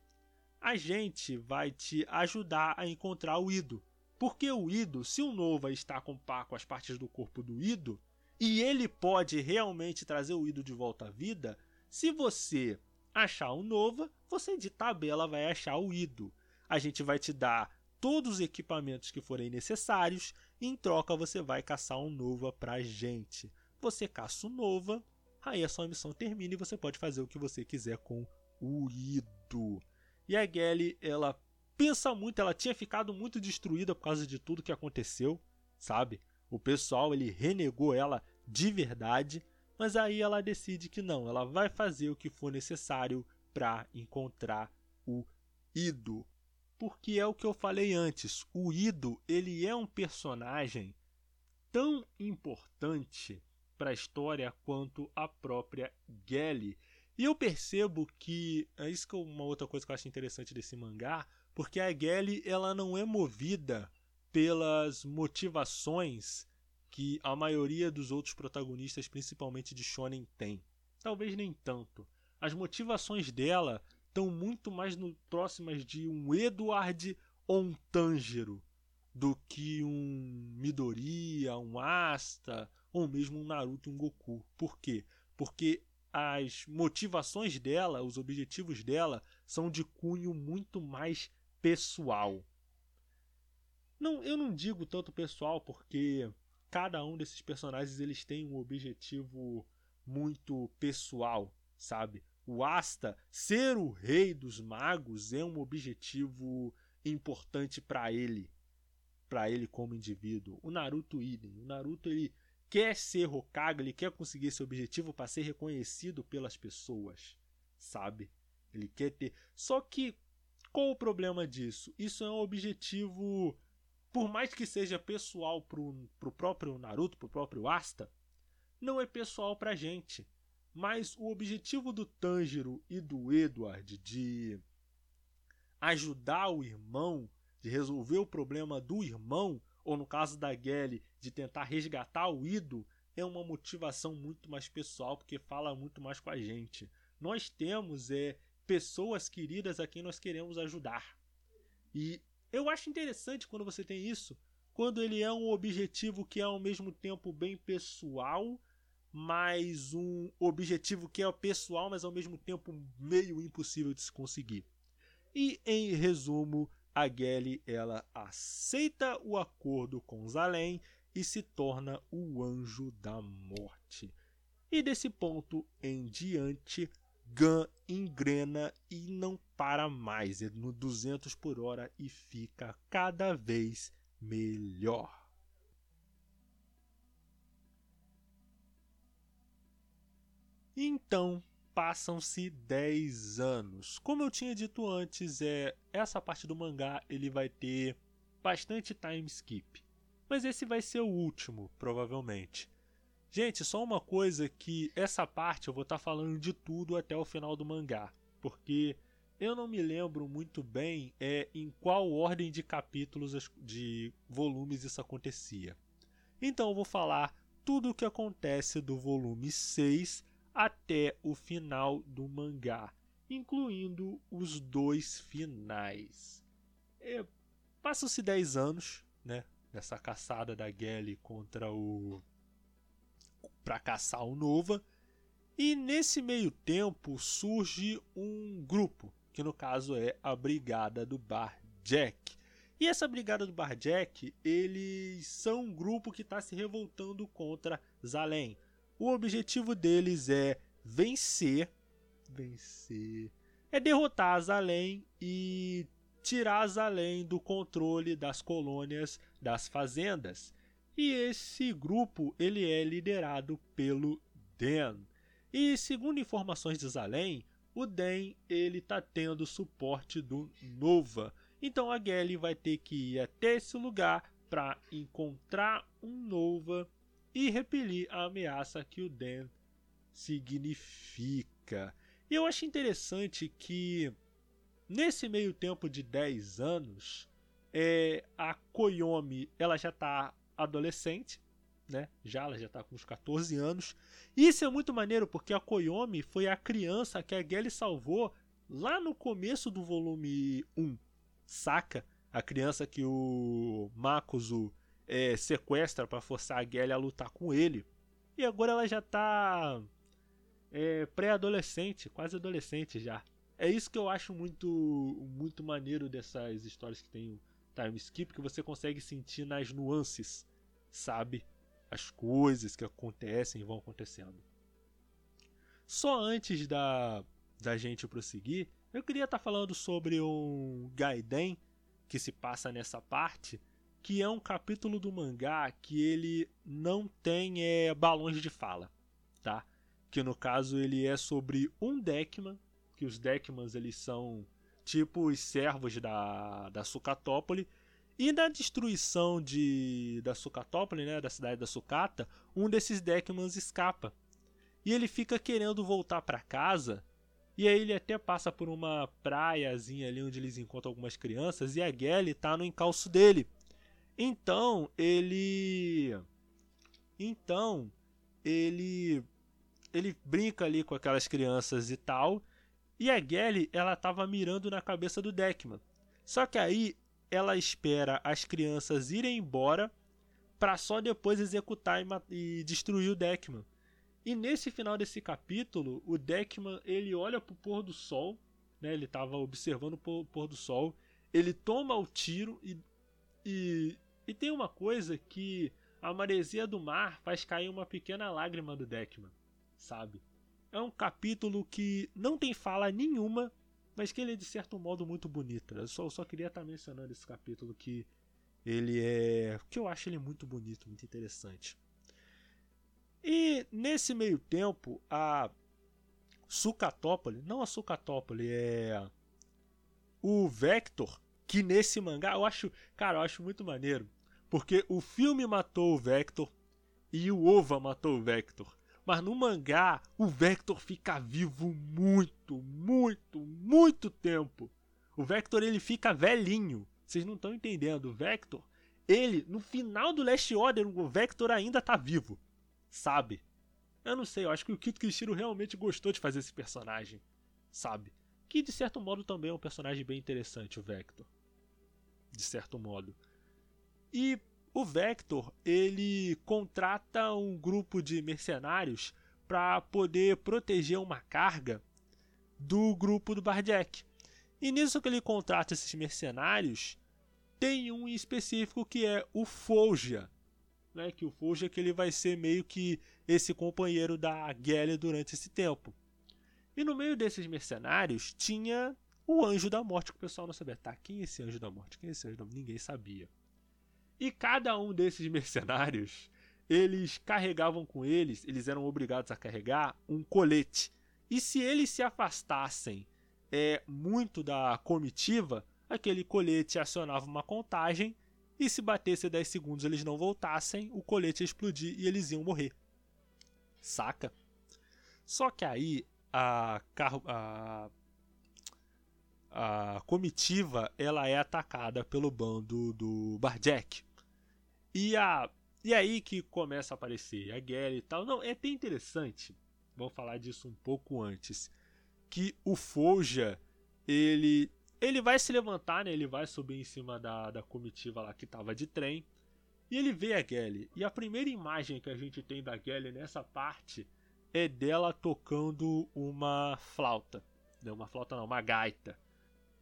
a gente vai te ajudar a encontrar o Ido. Porque o Ido, se o Nova está com par com as partes do corpo do Ido, e ele pode realmente trazer o Ido de volta à vida, se você achar o Nova, você de tabela vai achar o Ido. A gente vai te dar todos os equipamentos que forem necessários, e em troca você vai caçar um Nova pra gente. Você caça o Nova, aí a sua missão termina e você pode fazer o que você quiser com o Ido. E a Gelly, ela pensa muito, ela tinha ficado muito destruída por causa de tudo que aconteceu, sabe? O pessoal ele renegou ela de verdade, mas aí ela decide que não, ela vai fazer o que for necessário para encontrar o Ido. Porque é o que eu falei antes, o Ido, ele é um personagem tão importante para a história quanto a própria Gelly. E eu percebo que é isso que é uma outra coisa que eu acho interessante desse mangá, porque a Gelly ela não é movida pelas motivações que a maioria dos outros protagonistas, principalmente de shonen, tem. Talvez nem tanto. As motivações dela estão muito mais no, próximas de um Edward ou um Tanjiro do que um Midoriya, um Asta ou mesmo um Naruto e um Goku. Por quê? Porque as motivações dela, os objetivos dela, são de cunho muito mais pessoal. Não, eu não digo tanto pessoal porque cada um desses personagens eles tem um objetivo muito pessoal, sabe? O Asta ser o rei dos magos é um objetivo importante para ele, para ele como indivíduo. O Naruto idem. O Naruto ele quer ser Hokage, ele quer conseguir esse objetivo para ser reconhecido pelas pessoas, sabe? Ele quer ter. Só que qual o problema disso? Isso é um objetivo por mais que seja pessoal pro, pro próprio Naruto, pro próprio Asta, não é pessoal pra gente. Mas o objetivo do Tanjiro e do Edward de ajudar o irmão, de resolver o problema do irmão, ou no caso da Gelly, de tentar resgatar o Ido, é uma motivação muito mais pessoal, porque fala muito mais com a gente. Nós temos é, pessoas queridas a quem nós queremos ajudar. E eu acho interessante quando você tem isso, quando ele é um objetivo que é ao mesmo tempo bem pessoal, mas um objetivo que é pessoal, mas ao mesmo tempo meio impossível de se conseguir. E em resumo, a Gelly ela aceita o acordo com Zalem e se torna o anjo da morte. E desse ponto em diante, Gun engrena e não para mais, é no 200 por hora e fica cada vez melhor. Então, passam-se 10 anos. Como eu tinha dito antes, é essa parte do mangá ele vai ter bastante time skip. Mas esse vai ser o último, provavelmente. Gente, só uma coisa que essa parte eu vou estar tá falando de tudo até o final do mangá, porque eu não me lembro muito bem é em qual ordem de capítulos de volumes isso acontecia. Então eu vou falar tudo o que acontece do volume 6 até o final do mangá, incluindo os dois finais. É, Passam-se 10 anos, né? Nessa caçada da Gelly contra o. para caçar o Nova. E nesse meio tempo surge um grupo, que no caso é a Brigada do Bar Jack. E essa Brigada do Bar Jack, eles são um grupo que está se revoltando contra Zalem. O objetivo deles é vencer, vencer, é derrotar Zalem e tirar Zalem do controle das colônias das fazendas. E esse grupo ele é liderado pelo Den. E segundo informações de Zalem, o Den ele tá tendo suporte do Nova. Então a Gelly vai ter que ir até esse lugar para encontrar um Nova e repelir a ameaça que o Den significa. E eu acho interessante que nesse meio tempo de 10 anos, é, a Koyomi ela já está adolescente, né? Já ela já está com uns 14 anos. Isso é muito maneiro porque a Koyomi foi a criança que a Gelly salvou lá no começo do volume 1. Saca? A criança que o Makuzu é, sequestra para forçar a Gelly a lutar com ele. E agora ela já tá é, pré-adolescente, quase adolescente já. É isso que eu acho muito muito maneiro dessas histórias que tem o time skip, que você consegue sentir nas nuances, sabe? As coisas que acontecem e vão acontecendo. Só antes da, da gente prosseguir, eu queria estar tá falando sobre um Gaiden que se passa nessa parte, que é um capítulo do mangá que ele não tem é, balões de fala, tá? Que no caso ele é sobre um Deckman, que os Deckmans eles são tipo os servos da, da Sucatópole. E na destruição de, da Sucatópole, né, da cidade da Sucata, um desses Deckmans escapa. E ele fica querendo voltar para casa. E aí ele até passa por uma praiazinha ali onde eles encontram algumas crianças e a Gelly tá no encalço dele. Então, ele então ele ele brinca ali com aquelas crianças e tal. E a Gelly, ela tava mirando na cabeça do Deckman. Só que aí ela espera as crianças irem embora para só depois executar e, e, destruir o Deckman. E nesse final desse capítulo, o Deckman ele olha pro pôr do sol, né? Ele tava observando o pôr do sol, ele toma o tiro e, e, e tem uma coisa que a maresia do mar faz cair uma pequena lágrima do Deckman, sabe? É um capítulo que não tem fala nenhuma, mas que ele é de certo modo muito bonito. Eu só, eu só queria estar mencionando esse capítulo que ele é. que eu acho ele muito bonito, muito interessante. E nesse meio tempo, a Sucatópole, não a Sucatópole, é. O Vector, que nesse mangá eu acho, cara, eu acho muito maneiro, porque o filme matou o Vector e o Ova matou o Vector. Mas no mangá, o Vector fica vivo muito, muito, muito tempo. O Vector ele fica velhinho. Vocês não estão entendendo. O Vector, ele, no final do Last Order, o Vector ainda tá vivo. Sabe? Eu não sei, eu acho que o Kito Kishiro realmente gostou de fazer esse personagem. Sabe? Que de certo modo também é um personagem bem interessante, o Vector. De certo modo. E o Vector, ele contrata um grupo de mercenários para poder proteger uma carga do grupo do Barjack. E nisso que ele contrata esses mercenários, tem um em específico que é o Folja, né? Que o Folja que ele vai ser meio que esse companheiro da Gelly durante esse tempo. E no meio desses mercenários tinha o Anjo da Morte, que o pessoal não sabia. Tá, quem é esse Anjo da Morte? Quem é esse Anjo da Morte? Ninguém sabia. E cada um desses mercenários, eles carregavam com eles, eles eram obrigados a carregar um colete. E se eles se afastassem é, muito da comitiva, aquele colete acionava uma contagem e se batesse 10 segundos eles não voltassem, o colete ia explodir e eles iam morrer. Saca? Só que aí a, carro, a, a comitiva ela é atacada pelo bando do Barjack. E, a, e aí que começa a aparecer a guerra e tal. Não, é até interessante. Vamos falar disso um pouco antes. Que o Folja, ele ele vai se levantar, né? Ele vai subir em cima da, da comitiva lá que tava de trem. E ele vê a Gelly. E a primeira imagem que a gente tem da Gelly nessa parte é dela tocando uma flauta. Não, uma flauta não, uma gaita.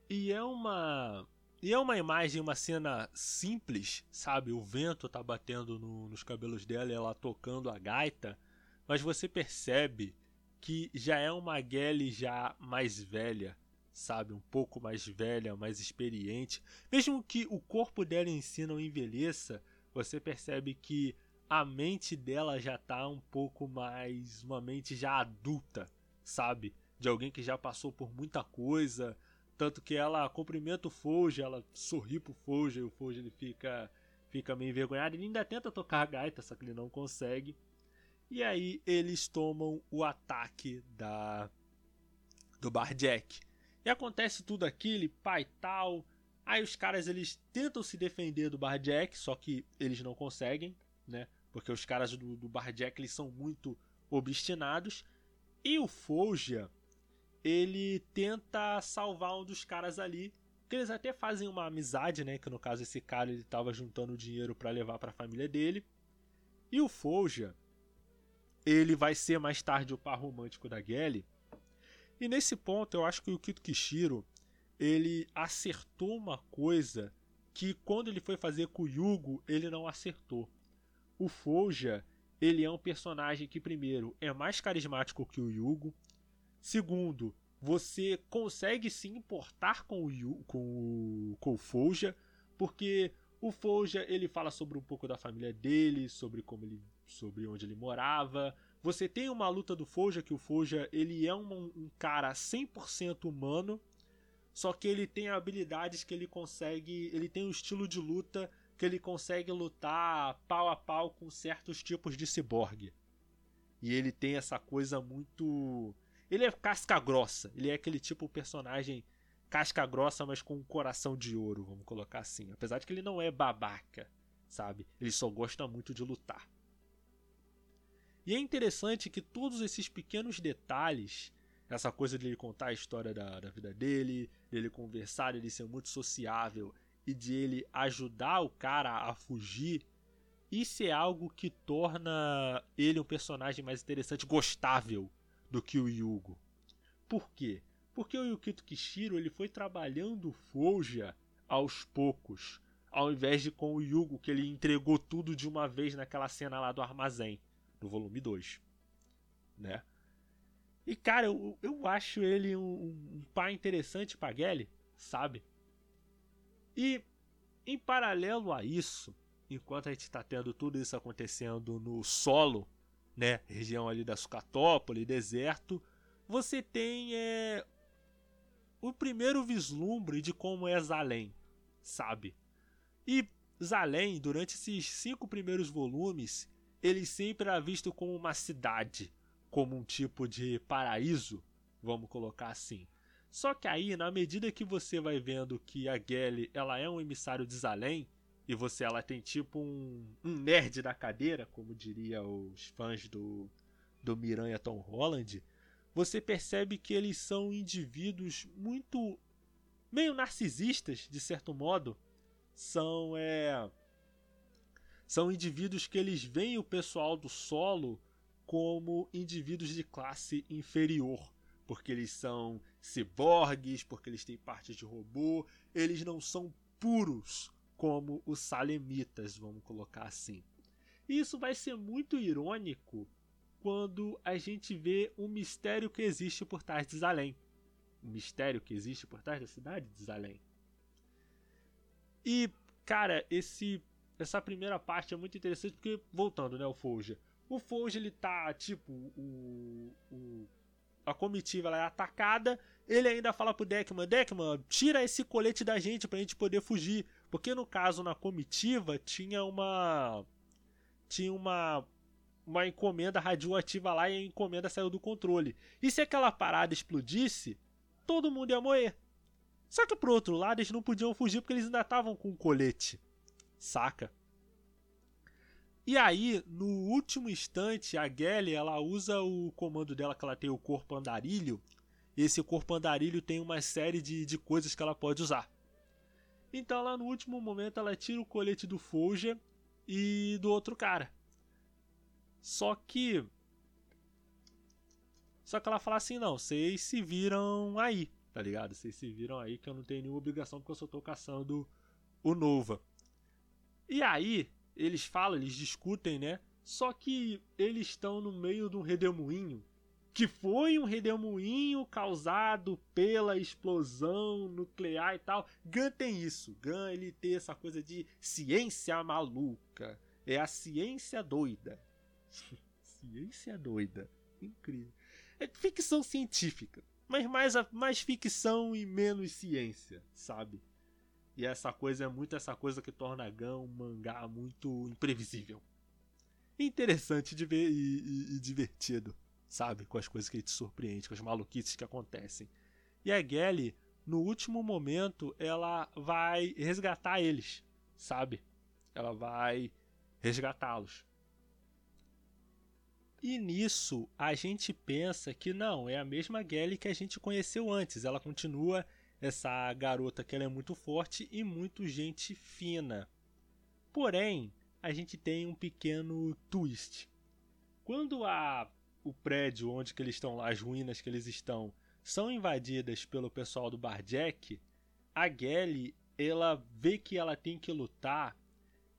E é uma e é uma imagem, uma cena simples, sabe? O vento tá batendo no, nos cabelos dela e ela tocando a gaita, mas você percebe que já é uma Gelly já mais velha, sabe? Um pouco mais velha, mais experiente. Mesmo que o corpo dela em si não envelheça, você percebe que a mente dela já tá um pouco mais. uma mente já adulta, sabe? De alguém que já passou por muita coisa, tanto que ela cumprimenta o Folge, ela sorri pro Folge, e o Folge ele fica, fica meio envergonhado. Ele ainda tenta tocar a gaita, só que ele não consegue. E aí eles tomam o ataque da do Barjack. E acontece tudo aquilo, pai tal. Aí os caras eles tentam se defender do Barjack, só que eles não conseguem, né? Porque os caras do, do Barjack eles são muito obstinados. E o Folja, ele tenta salvar um dos caras ali. Que eles até fazem uma amizade, né? Que no caso esse cara ele tava juntando dinheiro para levar para a família dele. E o Folja, ele vai ser mais tarde o par romântico da Gelly. E nesse ponto eu acho que o Kito Kishiro ele acertou uma coisa que quando ele foi fazer com o Yugo ele não acertou. O Folja ele é um personagem que primeiro é mais carismático que o Yugo, Segundo, você consegue se importar com o, Yu, com o, com o Folja, porque o Folja ele fala sobre um pouco da família dele, sobre como ele, sobre onde ele morava. Você tem uma luta do Folja que o Folja ele é um, um cara 100% humano, só que ele tem habilidades que ele consegue, ele tem um estilo de luta que ele consegue lutar pau a pau com certos tipos de ciborgue. E ele tem essa coisa muito ele é casca grossa. Ele é aquele tipo personagem casca grossa, mas com um coração de ouro, vamos colocar assim. Apesar de que ele não é babaca, sabe? Ele só gosta muito de lutar. E é interessante que todos esses pequenos detalhes, essa coisa de ele contar a história da, da vida dele, dele conversar, dele ser muito sociável e de ele ajudar o cara a fugir, isso é algo que torna ele um personagem mais interessante, gostável do que o Yugo. Por quê? Porque o Yukito Kishiro ele foi trabalhando Fouja aos poucos, ao invés de com o Yugo que ele entregou tudo de uma vez naquela cena lá do armazém, no volume 2, né? E cara, eu, eu acho ele um, um pai interessante para Gelly, sabe? E em paralelo a isso, enquanto a gente está tendo tudo isso acontecendo no solo né, região ali da Sucatópole, deserto, você tem é, o primeiro vislumbre de como é Zalém, sabe? E Zalém, durante esses cinco primeiros volumes, ele sempre era visto como uma cidade, como um tipo de paraíso, vamos colocar assim. Só que aí, na medida que você vai vendo que a Gelly ela é um emissário de Zalém, e você ela tem tipo um, um nerd da cadeira, como diria os fãs do, do Miranha Tom Holland, você percebe que eles são indivíduos muito meio narcisistas, de certo modo. São é são indivíduos que eles veem o pessoal do solo como indivíduos de classe inferior, porque eles são ciborgues, porque eles têm partes de robô, eles não são puros como os salemitas, vamos colocar assim. E isso vai ser muito irônico quando a gente vê o mistério que existe por trás de Zalém. O mistério que existe por trás da cidade de Zalém. E, cara, esse essa primeira parte é muito interessante porque, voltando, né, o Folger. O Folger, ele tá, tipo, o, o a comitiva é atacada, ele ainda fala pro Deckman, Deckman, tira esse colete da gente pra gente poder fugir. Porque no caso, na comitiva, tinha uma. Tinha uma. Uma encomenda radioativa lá e a encomenda saiu do controle. E se aquela parada explodisse, todo mundo ia morrer. Só que pro outro lado, eles não podiam fugir porque eles ainda estavam com o colete. Saca? E aí, no último instante, a Gelly ela usa o comando dela que ela tem o corpo andarilho. Esse corpo andarilho tem uma série de, de coisas que ela pode usar. Então lá no último momento ela tira o colete do Folger e do outro cara. Só que. Só que ela fala assim: não, vocês se viram aí, tá ligado? Vocês se viram aí que eu não tenho nenhuma obrigação porque eu só tô caçando o Nova. E aí, eles falam, eles discutem, né? Só que eles estão no meio de um redemoinho que foi um redemoinho causado pela explosão nuclear e tal. Gun tem isso. Gun ele tem essa coisa de ciência maluca. É a ciência doida. ciência doida. Incrível. É ficção científica. Mas mais, mais ficção e menos ciência, sabe? E essa coisa é muito essa coisa que torna Gun um mangá muito imprevisível. Interessante de ver e, e, e divertido sabe? Com as coisas que ele te surpreende, com as maluquices que acontecem. E a Gelly, no último momento, ela vai resgatar eles, sabe? Ela vai resgatá-los. E nisso a gente pensa que não, é a mesma Gelly que a gente conheceu antes. Ela continua essa garota que ela é muito forte e muito gente fina. Porém, a gente tem um pequeno twist. Quando a o prédio onde que eles estão lá, as ruínas que eles estão, são invadidas pelo pessoal do Barjack, a Gelly, ela vê que ela tem que lutar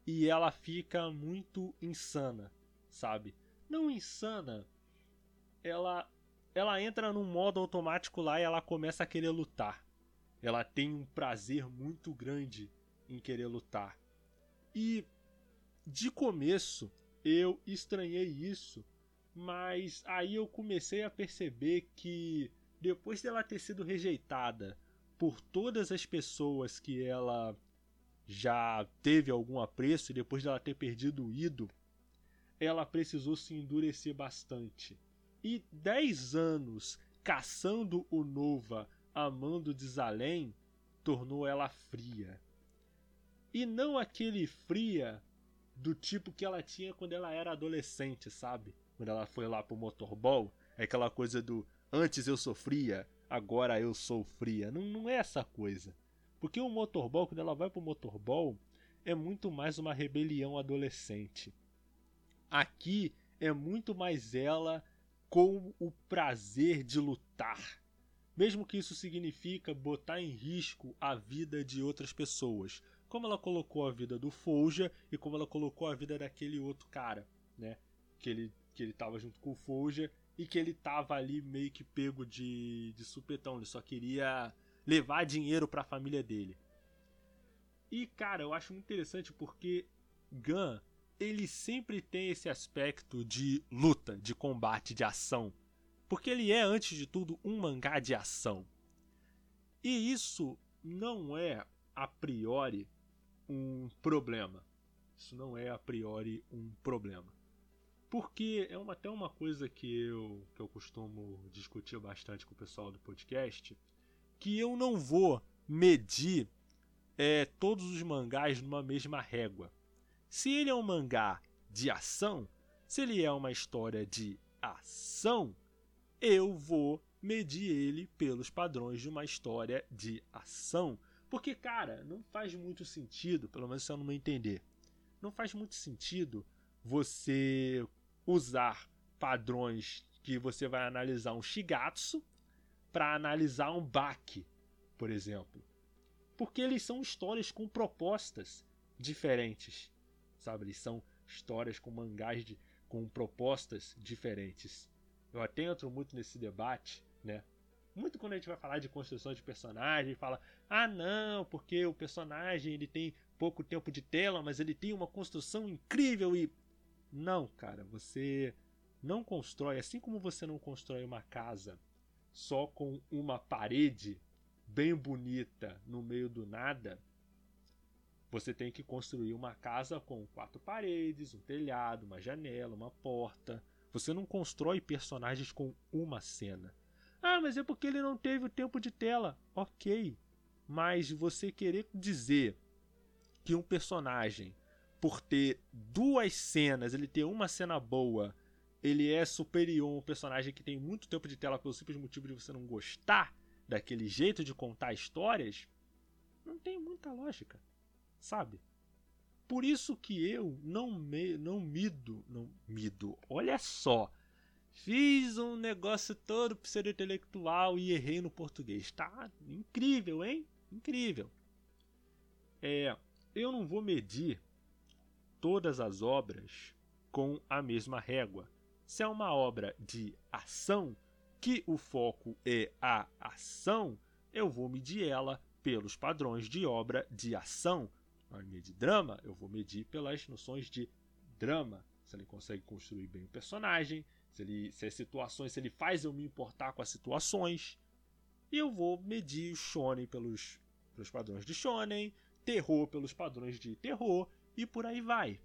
e ela fica muito insana, sabe? Não insana, ela ela entra num modo automático lá e ela começa a querer lutar. Ela tem um prazer muito grande em querer lutar. E de começo eu estranhei isso mas aí eu comecei a perceber que depois dela ter sido rejeitada por todas as pessoas que ela já teve algum apreço e depois dela ter perdido o ido, ela precisou se endurecer bastante. E 10 anos caçando o Nova, amando Desalém, tornou ela fria. E não aquele fria do tipo que ela tinha quando ela era adolescente, sabe? Quando ela foi lá pro motorball, é aquela coisa do antes eu sofria, agora eu sou fria. Não, não é essa coisa. Porque o motorball, quando ela vai pro motorball, é muito mais uma rebelião adolescente. Aqui é muito mais ela com o prazer de lutar. Mesmo que isso significa botar em risco a vida de outras pessoas. Como ela colocou a vida do Folja e como ela colocou a vida daquele outro cara, né? Que ele que ele tava junto com o Folger e que ele tava ali meio que pego de, de supetão, ele só queria levar dinheiro para a família dele. E cara, eu acho muito interessante porque Gun, ele sempre tem esse aspecto de luta, de combate, de ação. Porque ele é, antes de tudo, um mangá de ação. E isso não é a priori um problema. Isso não é a priori um problema. Porque é uma, até uma coisa que eu, que eu costumo discutir bastante com o pessoal do podcast, que eu não vou medir é, todos os mangás numa mesma régua. Se ele é um mangá de ação, se ele é uma história de ação, eu vou medir ele pelos padrões de uma história de ação. Porque, cara, não faz muito sentido, pelo menos se eu não me entender, não faz muito sentido você usar padrões que você vai analisar um Shigatsu para analisar um Baki, por exemplo. Porque eles são histórias com propostas diferentes, sabe? Eles são histórias com mangás de, com propostas diferentes. Eu até entro muito nesse debate, né? Muito quando a gente vai falar de construção de personagem, fala: "Ah, não, porque o personagem ele tem pouco tempo de tela, mas ele tem uma construção incrível e não, cara, você não constrói, assim como você não constrói uma casa só com uma parede bem bonita no meio do nada, você tem que construir uma casa com quatro paredes, um telhado, uma janela, uma porta. Você não constrói personagens com uma cena. Ah, mas é porque ele não teve o tempo de tela. Ok. Mas você querer dizer que um personagem, por ter duas cenas, ele ter uma cena boa, ele é superior a um personagem que tem muito tempo de tela pelo simples motivo de você não gostar daquele jeito de contar histórias, não tem muita lógica, sabe? Por isso que eu não me, não mido, não mido. Olha só, fiz um negócio todo pseudo-intelectual e errei no português. Tá incrível, hein? Incrível. É, eu não vou medir todas as obras com a mesma régua. Se é uma obra de ação, que o foco é a ação, eu vou medir ela pelos padrões de obra de ação. Na linha de drama, eu vou medir pelas noções de drama. Se ele consegue construir bem o personagem, se, ele, se as situações, se ele faz eu me importar com as situações. E eu vou medir o shonen pelos, pelos padrões de shonen, terror pelos padrões de terror e por aí vai.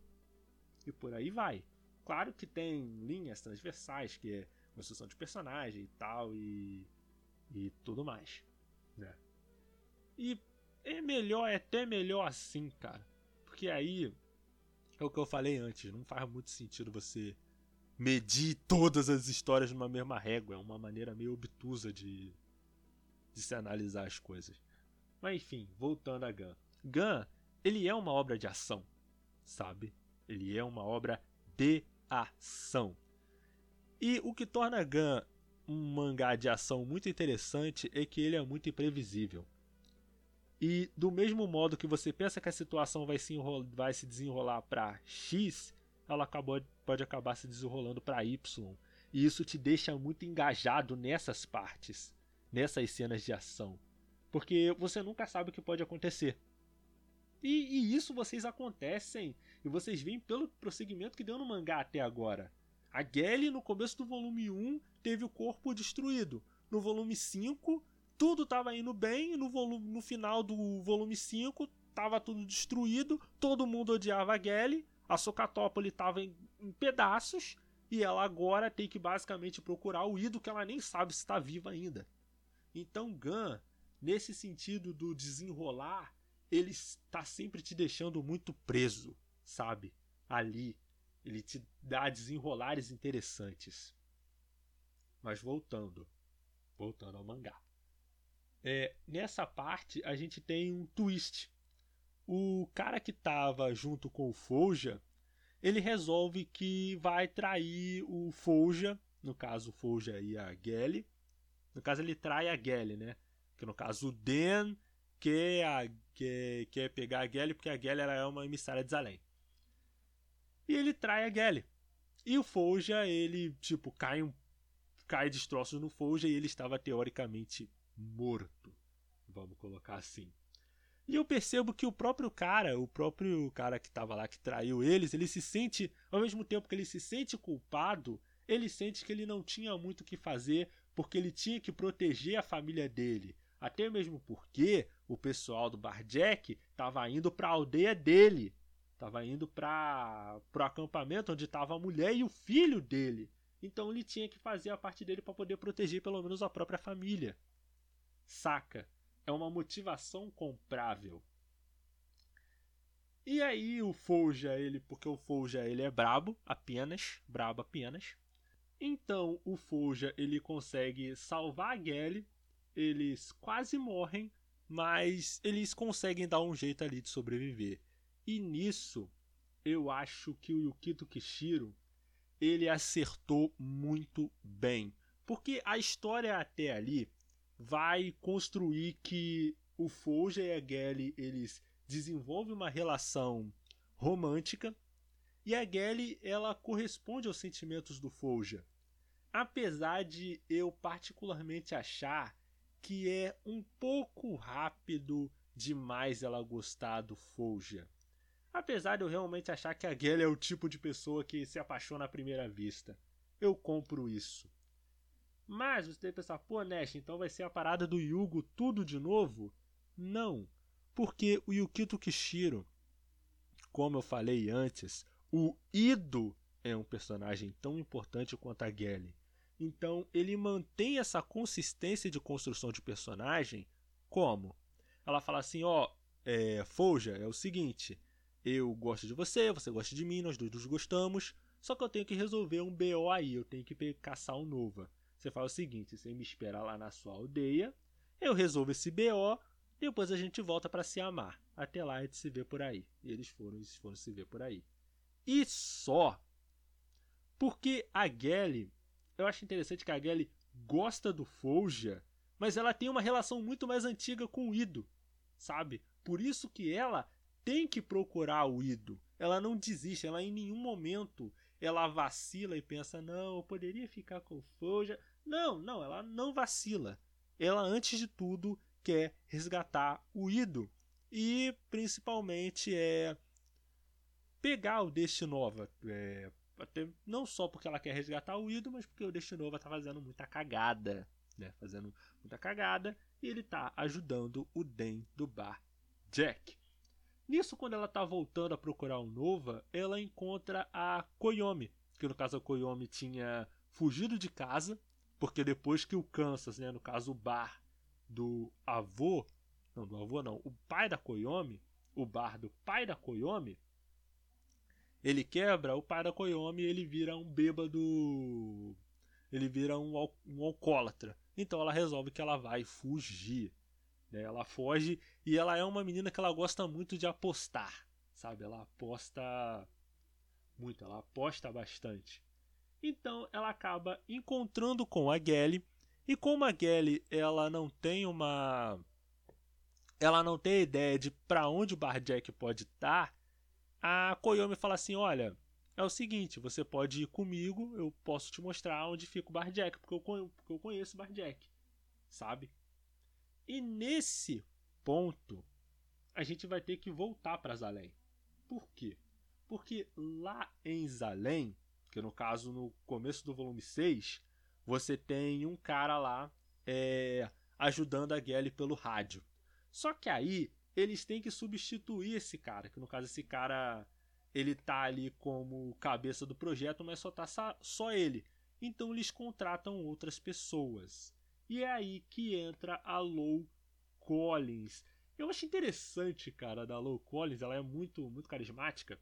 E por aí vai. Claro que tem linhas transversais, que é construção de personagem e tal, e, e tudo mais. Né? E é melhor, é até melhor assim, cara. Porque aí é o que eu falei antes, não faz muito sentido você medir todas as histórias numa mesma régua. É uma maneira meio obtusa de, de se analisar as coisas. Mas enfim, voltando a Gun. Gun, ele é uma obra de ação, sabe? Ele é uma obra de ação. E o que torna Gun um mangá de ação muito interessante é que ele é muito imprevisível. E do mesmo modo que você pensa que a situação vai se, vai se desenrolar para X, ela acabou, pode acabar se desenrolando para Y. E isso te deixa muito engajado nessas partes, nessas cenas de ação. Porque você nunca sabe o que pode acontecer. E, e, isso vocês acontecem e vocês veem pelo prosseguimento que deu no mangá até agora. A Gelly, no começo do volume 1, teve o corpo destruído. No volume 5, tudo estava indo bem. No, volume, no final do volume 5, estava tudo destruído. Todo mundo odiava a Gelly. A Socatópole estava em, em, pedaços. E ela agora tem que basicamente procurar o Ido, que ela nem sabe se está viva ainda. Então, Gun, nesse sentido do desenrolar, ele está sempre te deixando muito preso, sabe? Ali. Ele te dá desenrolares interessantes. Mas voltando. Voltando ao mangá. É, nessa parte a gente tem um twist. O cara que estava junto com o Folja, ele resolve que vai trair o Folja, no caso o Folja e a Gelly. No caso ele trai a Gelly, né? Que no caso o Den quer, a, quer, quer pegar a Gelly porque a Gelly era é uma emissária de Zalém. E ele trai a Gelly. E o Folja, ele, tipo, cai, um, cai destroços no Folja e ele estava teoricamente morto. Vamos colocar assim. E eu percebo que o próprio cara, o próprio cara que estava lá, que traiu eles, ele se sente, ao mesmo tempo que ele se sente culpado, ele sente que ele não tinha muito o que fazer porque ele tinha que proteger a família dele. Até mesmo porque o pessoal do Barjack estava indo para a aldeia dele. Estava indo para o acampamento onde estava a mulher e o filho dele. Então ele tinha que fazer a parte dele para poder proteger pelo menos a própria família. Saca? É uma motivação comprável. E aí o Folja, ele, porque o Folja ele é brabo apenas, brabo apenas. Então o Folja ele consegue salvar a Gelly, eles quase morrem, mas eles conseguem dar um jeito ali de sobreviver. E nisso eu acho que o Yukito Kishiro ele acertou muito bem, porque a história até ali vai construir que o Folja e a Gelly eles desenvolve uma relação romântica e a Gelly ela corresponde aos sentimentos do Folja. Apesar de eu particularmente achar que é um pouco rápido demais ela gostar do Folja. Apesar de eu realmente achar que a Gelly é o tipo de pessoa que se apaixona à primeira vista. Eu compro isso. Mas você deve pensar, pô, Nash, então vai ser a parada do Yugo tudo de novo? Não. Porque o Yukito Kishiro, como eu falei antes, o Ido é um personagem tão importante quanto a Gelly. Então ele mantém essa consistência de construção de personagem como? Ela fala assim, ó, é, Folja, é o seguinte, eu gosto de você, você gosta de mim, nós dois nos gostamos, só que eu tenho que resolver um BO aí, eu tenho que caçar um Nova. Você fala o seguinte, você me espera lá na sua aldeia, eu resolvo esse BO, depois a gente volta para se amar. Até lá a gente se vê por aí. E eles foram, eles foram se ver por aí. E só. Porque a Gelly, eu acho interessante que a Gelly gosta do Folja, mas ela tem uma relação muito mais antiga com o Ido, sabe? Por isso que ela tem que procurar o Ido. Ela não desiste, ela em nenhum momento ela vacila e pensa, não, eu poderia ficar com o Folja. Não, não, ela não vacila. Ela, antes de tudo, quer resgatar o Ido e principalmente é pegar o Destinova. É, até, não só porque ela quer resgatar o Ido, mas porque o Destinova tá fazendo muita cagada. Né? Fazendo muita cagada e ele tá ajudando o Den do bar Jack. Nisso, quando ela tá voltando a procurar o Nova, ela encontra a Koyomi, que no caso a Koyomi tinha fugido de casa, porque depois que o Kansas, né, no caso o bar, do avô, não, do avô não, o pai da Koyomi, o bar do pai da Koyomi, ele quebra, o Koyomi ele vira um bêbado, ele vira um, um alcoólatra. Então ela resolve que ela vai fugir. Né? Ela foge e ela é uma menina que ela gosta muito de apostar, sabe? Ela aposta muito, ela aposta bastante. Então ela acaba encontrando com a Gelly e como a Gelly ela não tem uma ela não tem ideia de para onde o Barjack pode estar, a Koyomi fala assim: "Olha, é o seguinte, você pode ir comigo, eu posso te mostrar onde fica o Barjack, porque eu, porque eu conheço o Barjack", sabe? E nesse ponto, a gente vai ter que voltar para Zalém. Por quê? Porque lá em Zalém, que no caso no começo do volume 6, você tem um cara lá é, ajudando a Gelly pelo rádio. Só que aí eles têm que substituir esse cara, que no caso esse cara ele tá ali como cabeça do projeto, mas só tá só ele. Então eles contratam outras pessoas. E é aí que entra a Lou Collins. Eu acho interessante, cara, da Lou Collins, ela é muito muito carismática,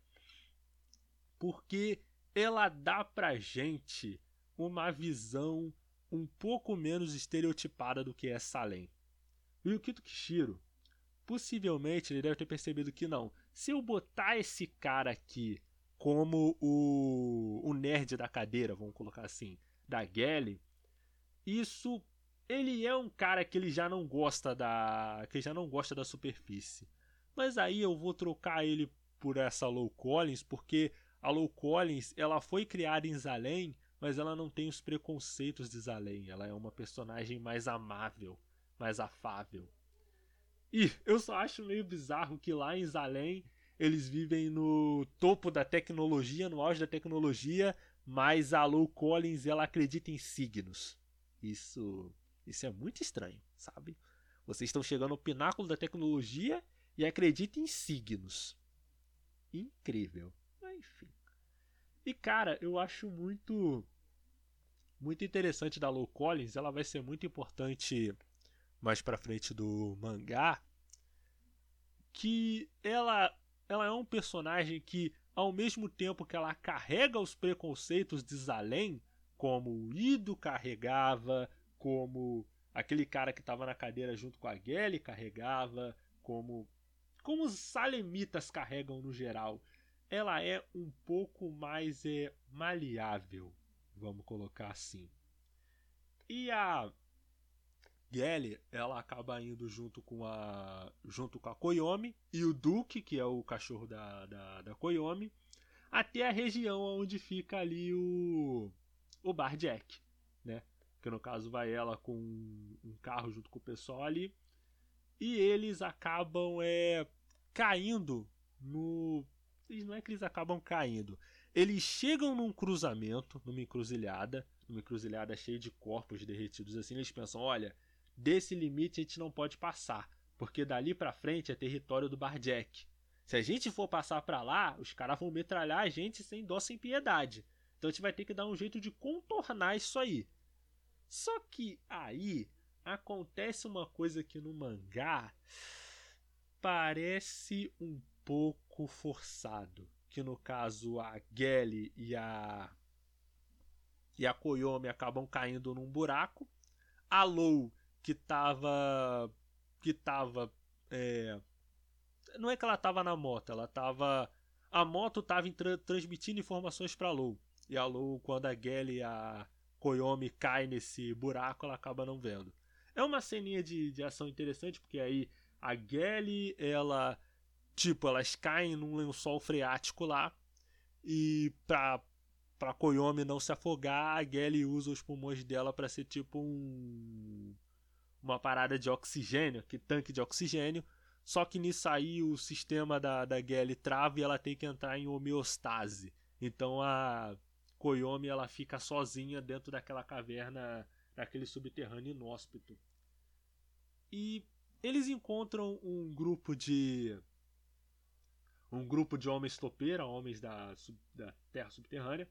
porque ela dá pra gente uma visão um pouco menos estereotipada do que é Salem. O Yukito Kishiro, possivelmente ele deve ter percebido que não. Se eu botar esse cara aqui como o, o nerd da cadeira, vamos colocar assim, da Gelly, isso ele é um cara que ele já não gosta da que já não gosta da superfície. Mas aí eu vou trocar ele por essa Low Collins, porque a Low Collins ela foi criada em Zalém mas ela não tem os preconceitos de Zalém. Ela é uma personagem mais amável, mais afável. E eu só acho meio bizarro que lá em Zalém eles vivem no topo da tecnologia, no auge da tecnologia, mas a Lou Collins ela acredita em signos. Isso, isso é muito estranho, sabe? Vocês estão chegando ao pináculo da tecnologia e acreditam em signos. Incrível. Enfim. E cara, eu acho muito muito interessante da Lou Collins, ela vai ser muito importante mais para frente do mangá, que ela ela é um personagem que ao mesmo tempo que ela carrega os preconceitos de Zalem, como o Ido carregava, como aquele cara que estava na cadeira junto com a Gelly carregava, como como os salemitas carregam no geral, ela é um pouco mais é, maleável, vamos colocar assim. E a Gelly, ela acaba indo junto com a junto com a Koyomi e o Duke, que é o cachorro da, da, da Koyomi, até a região onde fica ali o o Bar Jack, né? Que no caso vai ela com um carro junto com o pessoal ali e eles acabam é caindo no não é que eles acabam caindo. Eles chegam num cruzamento, numa encruzilhada, numa encruzilhada cheia de corpos derretidos assim, eles pensam, olha, desse limite a gente não pode passar, porque dali para frente é território do Barjack. Se a gente for passar para lá, os caras vão metralhar a gente sem dó, sem piedade. Então a gente vai ter que dar um jeito de contornar isso aí. Só que aí acontece uma coisa que no mangá parece um pouco forçado. Que no caso a Gelly e a e a Koyomi acabam caindo num buraco. A Lou, que tava. que tava. É, não é que ela tava na moto, ela tava. A moto tava tra transmitindo informações pra Lou. E a Lou, quando a Gelly e a Koyomi cai nesse buraco, ela acaba não vendo. É uma ceninha de, de ação interessante, porque aí a Gelly, ela Tipo, elas caem num lençol freático lá e pra, pra Koyomi não se afogar, a Gelly usa os pulmões dela para ser tipo um uma parada de oxigênio, que tanque de oxigênio. Só que nisso aí o sistema da, da Gelly trava e ela tem que entrar em homeostase. Então a Koyomi ela fica sozinha dentro daquela caverna, daquele subterrâneo inóspito. E eles encontram um grupo de um grupo de homens topeira, homens da, da terra subterrânea,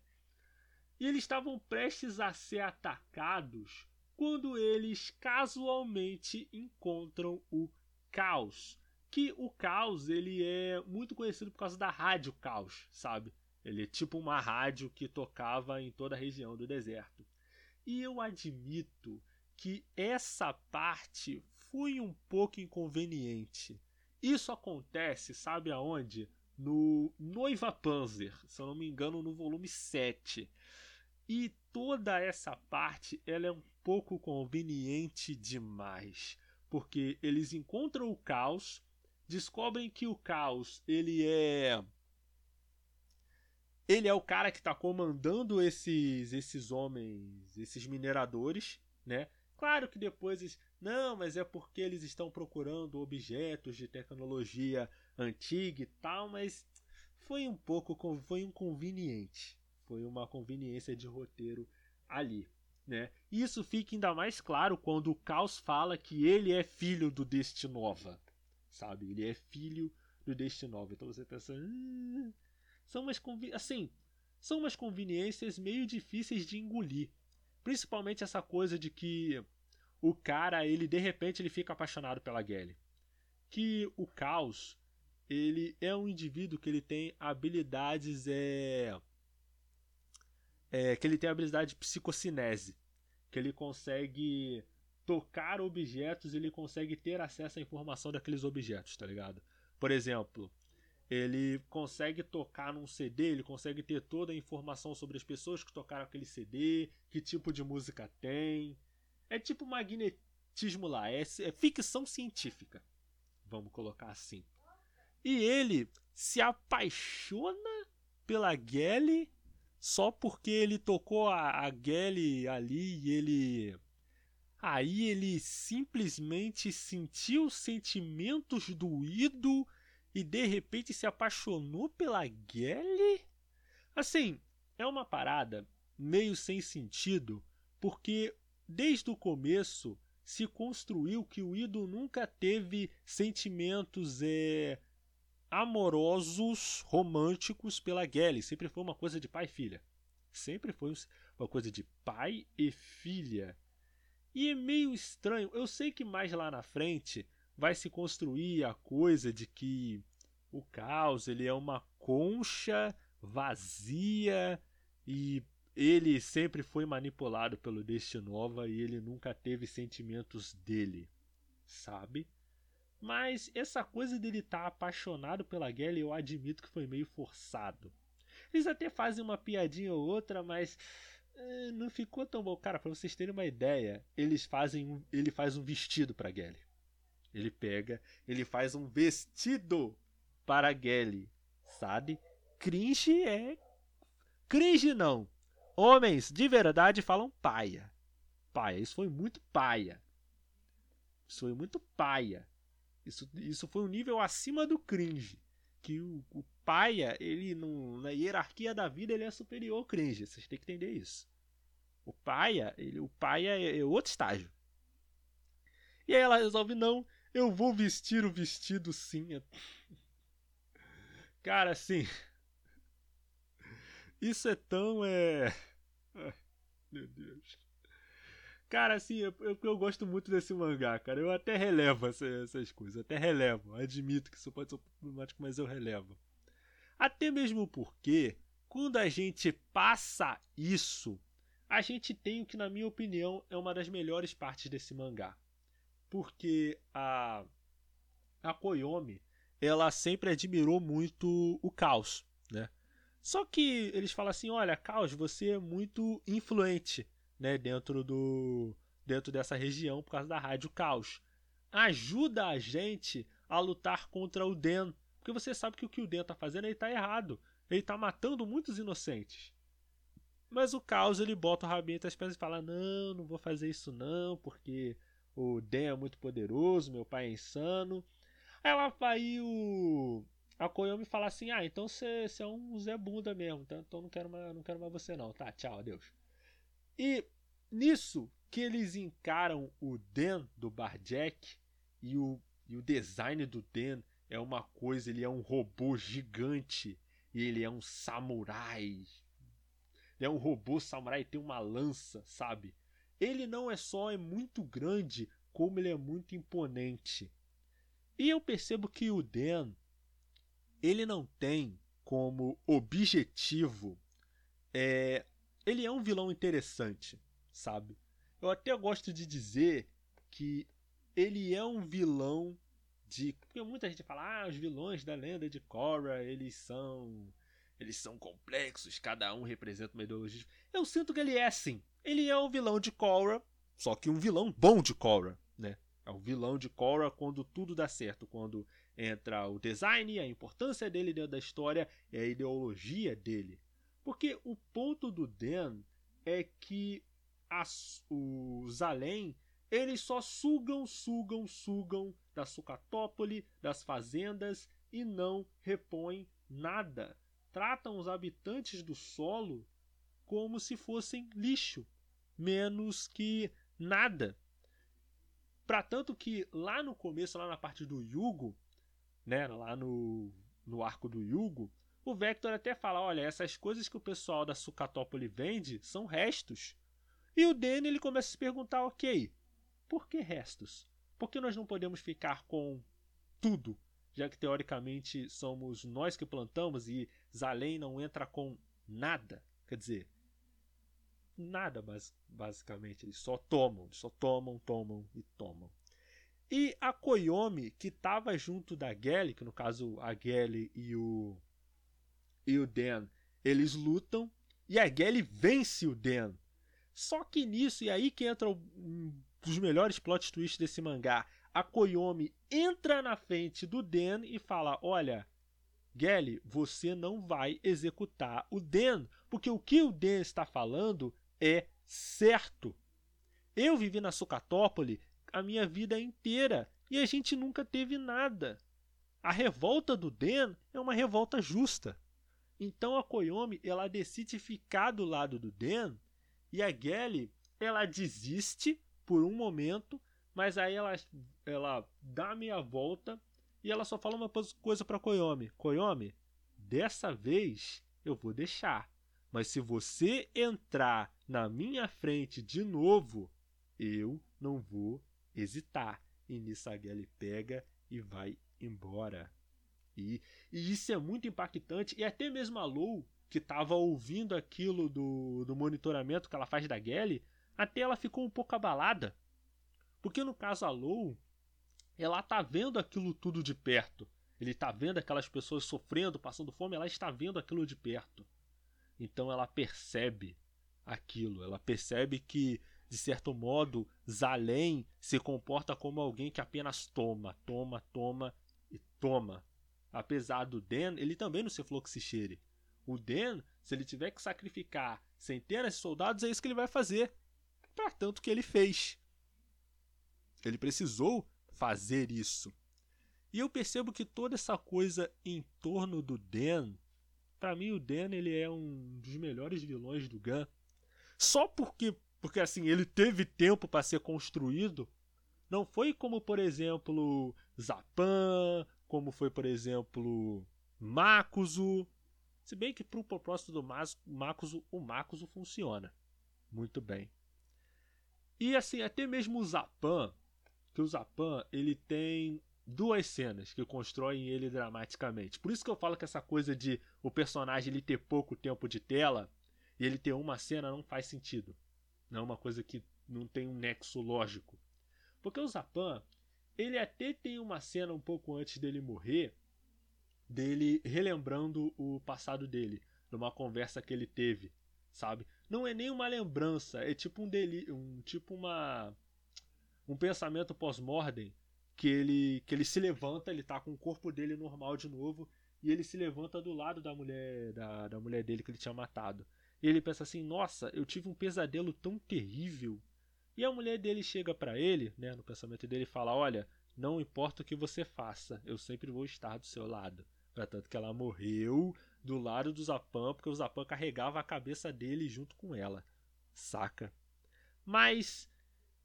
e eles estavam prestes a ser atacados quando eles casualmente encontram o Caos. Que o Caos ele é muito conhecido por causa da rádio Caos, sabe? Ele é tipo uma rádio que tocava em toda a região do deserto. E eu admito que essa parte foi um pouco inconveniente. Isso acontece, sabe aonde? No Noiva Panzer, se eu não me engano, no volume 7. E toda essa parte ela é um pouco conveniente demais, porque eles encontram o caos, descobrem que o caos ele é ele é o cara que está comandando esses esses homens, esses mineradores, né? Claro que depois eles, não, mas é porque eles estão procurando objetos de tecnologia antiga e tal, mas foi um pouco foi inconveniente. Foi uma conveniência de roteiro ali, né? Isso fica ainda mais claro quando o Caos fala que ele é filho do Destinova, sabe? Ele é filho do Destinova. Então você pensa, ah, são umas assim, são umas conveniências meio difíceis de engolir. Principalmente essa coisa de que o cara, ele de repente ele fica apaixonado pela Gelly. Que o Caos, ele é um indivíduo que ele tem habilidades é, é que ele tem habilidade de psicocinese, que ele consegue tocar objetos, ele consegue ter acesso à informação daqueles objetos, tá ligado? Por exemplo, ele consegue tocar num CD, ele consegue ter toda a informação sobre as pessoas que tocaram aquele CD, que tipo de música tem. É tipo magnetismo lá, é, é ficção científica. Vamos colocar assim. E ele se apaixona pela Gelly só porque ele tocou a, a Gelly ali e ele. Aí ele simplesmente sentiu sentimentos do Ido e de repente se apaixonou pela Gelly? Assim, é uma parada meio sem sentido, porque desde o começo se construiu que o Ido nunca teve sentimentos é, amorosos, românticos pela Gelly. Sempre foi uma coisa de pai e filha. Sempre foi uma coisa de pai e filha. E é meio estranho. Eu sei que mais lá na frente vai se construir a coisa de que o caos ele é uma concha vazia e ele sempre foi manipulado pelo Destinova e ele nunca teve sentimentos dele, sabe? Mas essa coisa dele estar tá apaixonado pela Gelly eu admito que foi meio forçado. Eles até fazem uma piadinha ou outra, mas eh, não ficou tão bom. Cara, pra vocês terem uma ideia, eles fazem um, ele faz um vestido pra Gelly. Ele pega, ele faz um vestido para Gelly, sabe? Cringe é. Cringe não. Homens de verdade falam paia. Paia. Isso foi muito paia. Isso foi muito paia. Isso, isso foi um nível acima do cringe. Que o, o paia, ele no, na hierarquia da vida, ele é superior ao cringe. Vocês têm que entender isso. O paia, ele, o paia é, é outro estágio. E aí ela resolve, não, eu vou vestir o vestido sim. Cara, assim. Isso é tão. É... Meu Deus. Cara, assim, eu, eu, gosto muito desse mangá, cara. Eu até relevo essa, essas coisas, até relevo. Admito que isso pode ser problemático, mas eu relevo. Até mesmo porque, quando a gente passa isso, a gente tem o que, na minha opinião, é uma das melhores partes desse mangá. Porque a, a Koyomi, ela sempre admirou muito o caos, né? Só que eles falam assim: olha, Caos, você é muito influente né, dentro, do, dentro dessa região por causa da Rádio Caos. Ajuda a gente a lutar contra o Den. Porque você sabe que o que o Den está fazendo ele tá errado. Ele está matando muitos inocentes. Mas o Caos ele bota o rabinho entre as pernas e fala: Não, não vou fazer isso não, porque o Den é muito poderoso, meu pai é insano. Aí, ela, aí o, a Koyomi fala assim: Ah, então você é um Zé Bunda mesmo, então, então não, quero mais, não quero mais você não. Tá, tchau, adeus. E nisso que eles encaram o Den do Barjack e o, e o design do Den é uma coisa, ele é um robô gigante e ele é um samurai. Ele é um robô samurai, tem uma lança, sabe? Ele não é só é muito grande, como ele é muito imponente. E eu percebo que o Den ele não tem como objetivo. É, ele é um vilão interessante, sabe? Eu até gosto de dizer que ele é um vilão de. Porque muita gente fala, ah, os vilões da lenda de Korra, eles são. Eles são complexos, cada um representa uma ideologia. Eu sinto que ele é assim. Ele é um vilão de Korra, só que um vilão bom de Korra, né? É o vilão de Korra quando tudo dá certo, quando entra o design, a importância dele dentro da história e a ideologia dele. Porque o ponto do Den é que as, os além eles só sugam, sugam, sugam da sucatópole, das fazendas e não repõem nada. Tratam os habitantes do solo como se fossem lixo, menos que nada. Para tanto que lá no começo, lá na parte do Yugo, né, lá no, no arco do Yugo, o Vector até fala: olha, essas coisas que o pessoal da Sucatópole vende são restos. E o Danny ele começa a se perguntar: ok, por que restos? Por que nós não podemos ficar com tudo? Já que teoricamente somos nós que plantamos e Zalem não entra com nada. Quer dizer, nada basicamente. Eles só tomam, só tomam, tomam e tomam. E a Koyomi, que estava junto da Gelly, que no caso a Gelly e o, e o Dan, eles lutam e a Gelly vence o Dan. Só que nisso, e aí que entra um dos melhores plot twists desse mangá, a Koyomi entra na frente do Dan e fala: Olha, Gelly, você não vai executar o Dan, porque o que o Dan está falando é certo. Eu vivi na Sucatópole a minha vida inteira e a gente nunca teve nada. A revolta do Den é uma revolta justa. Então a Koyomi ela decide ficar do lado do Den e a Gelly ela desiste por um momento, Mas aí ela, ela dá meia volta e ela só fala uma coisa para Koyomi: Koyomi, dessa vez eu vou deixar. Mas se você entrar na minha frente de novo, eu não vou hesitar. E nisso a Gally pega e vai embora. E, e isso é muito impactante. E até mesmo a Lou, que estava ouvindo aquilo do, do monitoramento que ela faz da Gally, até ela ficou um pouco abalada. Porque no caso a Lou, ela tá vendo aquilo tudo de perto. Ele tá vendo aquelas pessoas sofrendo, passando fome, ela está vendo aquilo de perto. Então ela percebe aquilo, ela percebe que de certo modo Zalém se comporta como alguém que apenas toma, toma, toma e toma. Apesar do Den, ele também não se fluxicheire. O Den, se ele tiver que sacrificar centenas de soldados, é isso que ele vai fazer. Para tanto que ele fez. Ele precisou fazer isso. E eu percebo que toda essa coisa em torno do Den, para mim o Den ele é um dos melhores vilões do Gun. Só porque, porque assim, ele teve tempo para ser construído. Não foi como, por exemplo, Zapan, como foi, por exemplo, Makuzo. Se bem que para o propósito do Makuzo, o Makuzo funciona muito bem. E assim, até mesmo o Zapan, que o Zapan ele tem duas cenas que constroem ele dramaticamente. Por isso que eu falo que essa coisa de o personagem ele ter pouco tempo de tela e ele ter uma cena não faz sentido. Não é uma coisa que não tem um nexo lógico. Porque o Zapan, ele até tem uma cena um pouco antes dele morrer, dele relembrando o passado dele, numa conversa que ele teve, sabe? Não é nem uma lembrança, é tipo um deli um tipo uma um pensamento pós-mortem que ele, que ele se levanta, ele tá com o corpo dele normal de novo, e ele se levanta do lado da mulher da, da mulher dele que ele tinha matado. E ele pensa assim: "Nossa, eu tive um pesadelo tão terrível". E a mulher dele chega para ele, né, no pensamento dele e fala: "Olha, não importa o que você faça, eu sempre vou estar do seu lado". Pra tanto que ela morreu do lado do Zapan, porque o Zapan carregava a cabeça dele junto com ela. Saca? Mas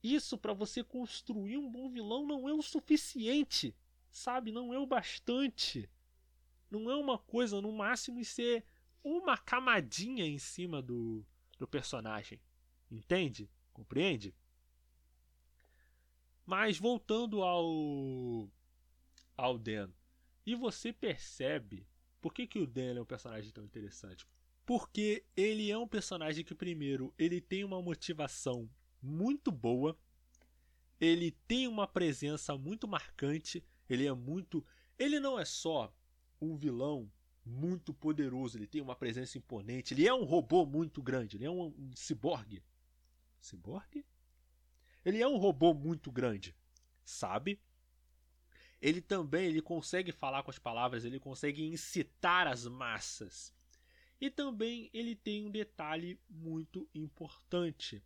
isso para você construir um bom vilão não é o suficiente, sabe? Não é o bastante. Não é uma coisa, no máximo, ser uma camadinha em cima do, do personagem. Entende? Compreende? Mas voltando ao ao Dan, e você percebe por que, que o Dan é um personagem tão interessante? Porque ele é um personagem que primeiro ele tem uma motivação muito boa. Ele tem uma presença muito marcante. Ele é muito. Ele não é só um vilão muito poderoso. Ele tem uma presença imponente. Ele é um robô muito grande. Ele é um, um ciborgue. Ciborgue? Ele é um robô muito grande, sabe? Ele também ele consegue falar com as palavras, ele consegue incitar as massas. E também ele tem um detalhe muito importante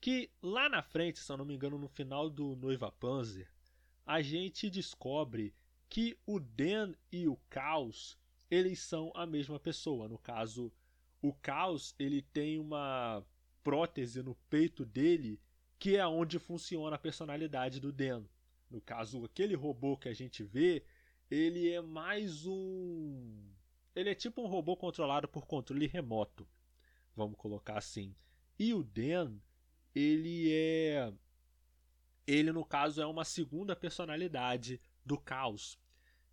que lá na frente, se eu não me engano, no final do Noiva Panzer, a gente descobre que o Den e o Caos, eles são a mesma pessoa. No caso, o Caos, ele tem uma prótese no peito dele, que é onde funciona a personalidade do Den. No caso, aquele robô que a gente vê, ele é mais um ele é tipo um robô controlado por controle remoto, vamos colocar assim. E o Den, ele é ele no caso é uma segunda personalidade do caos.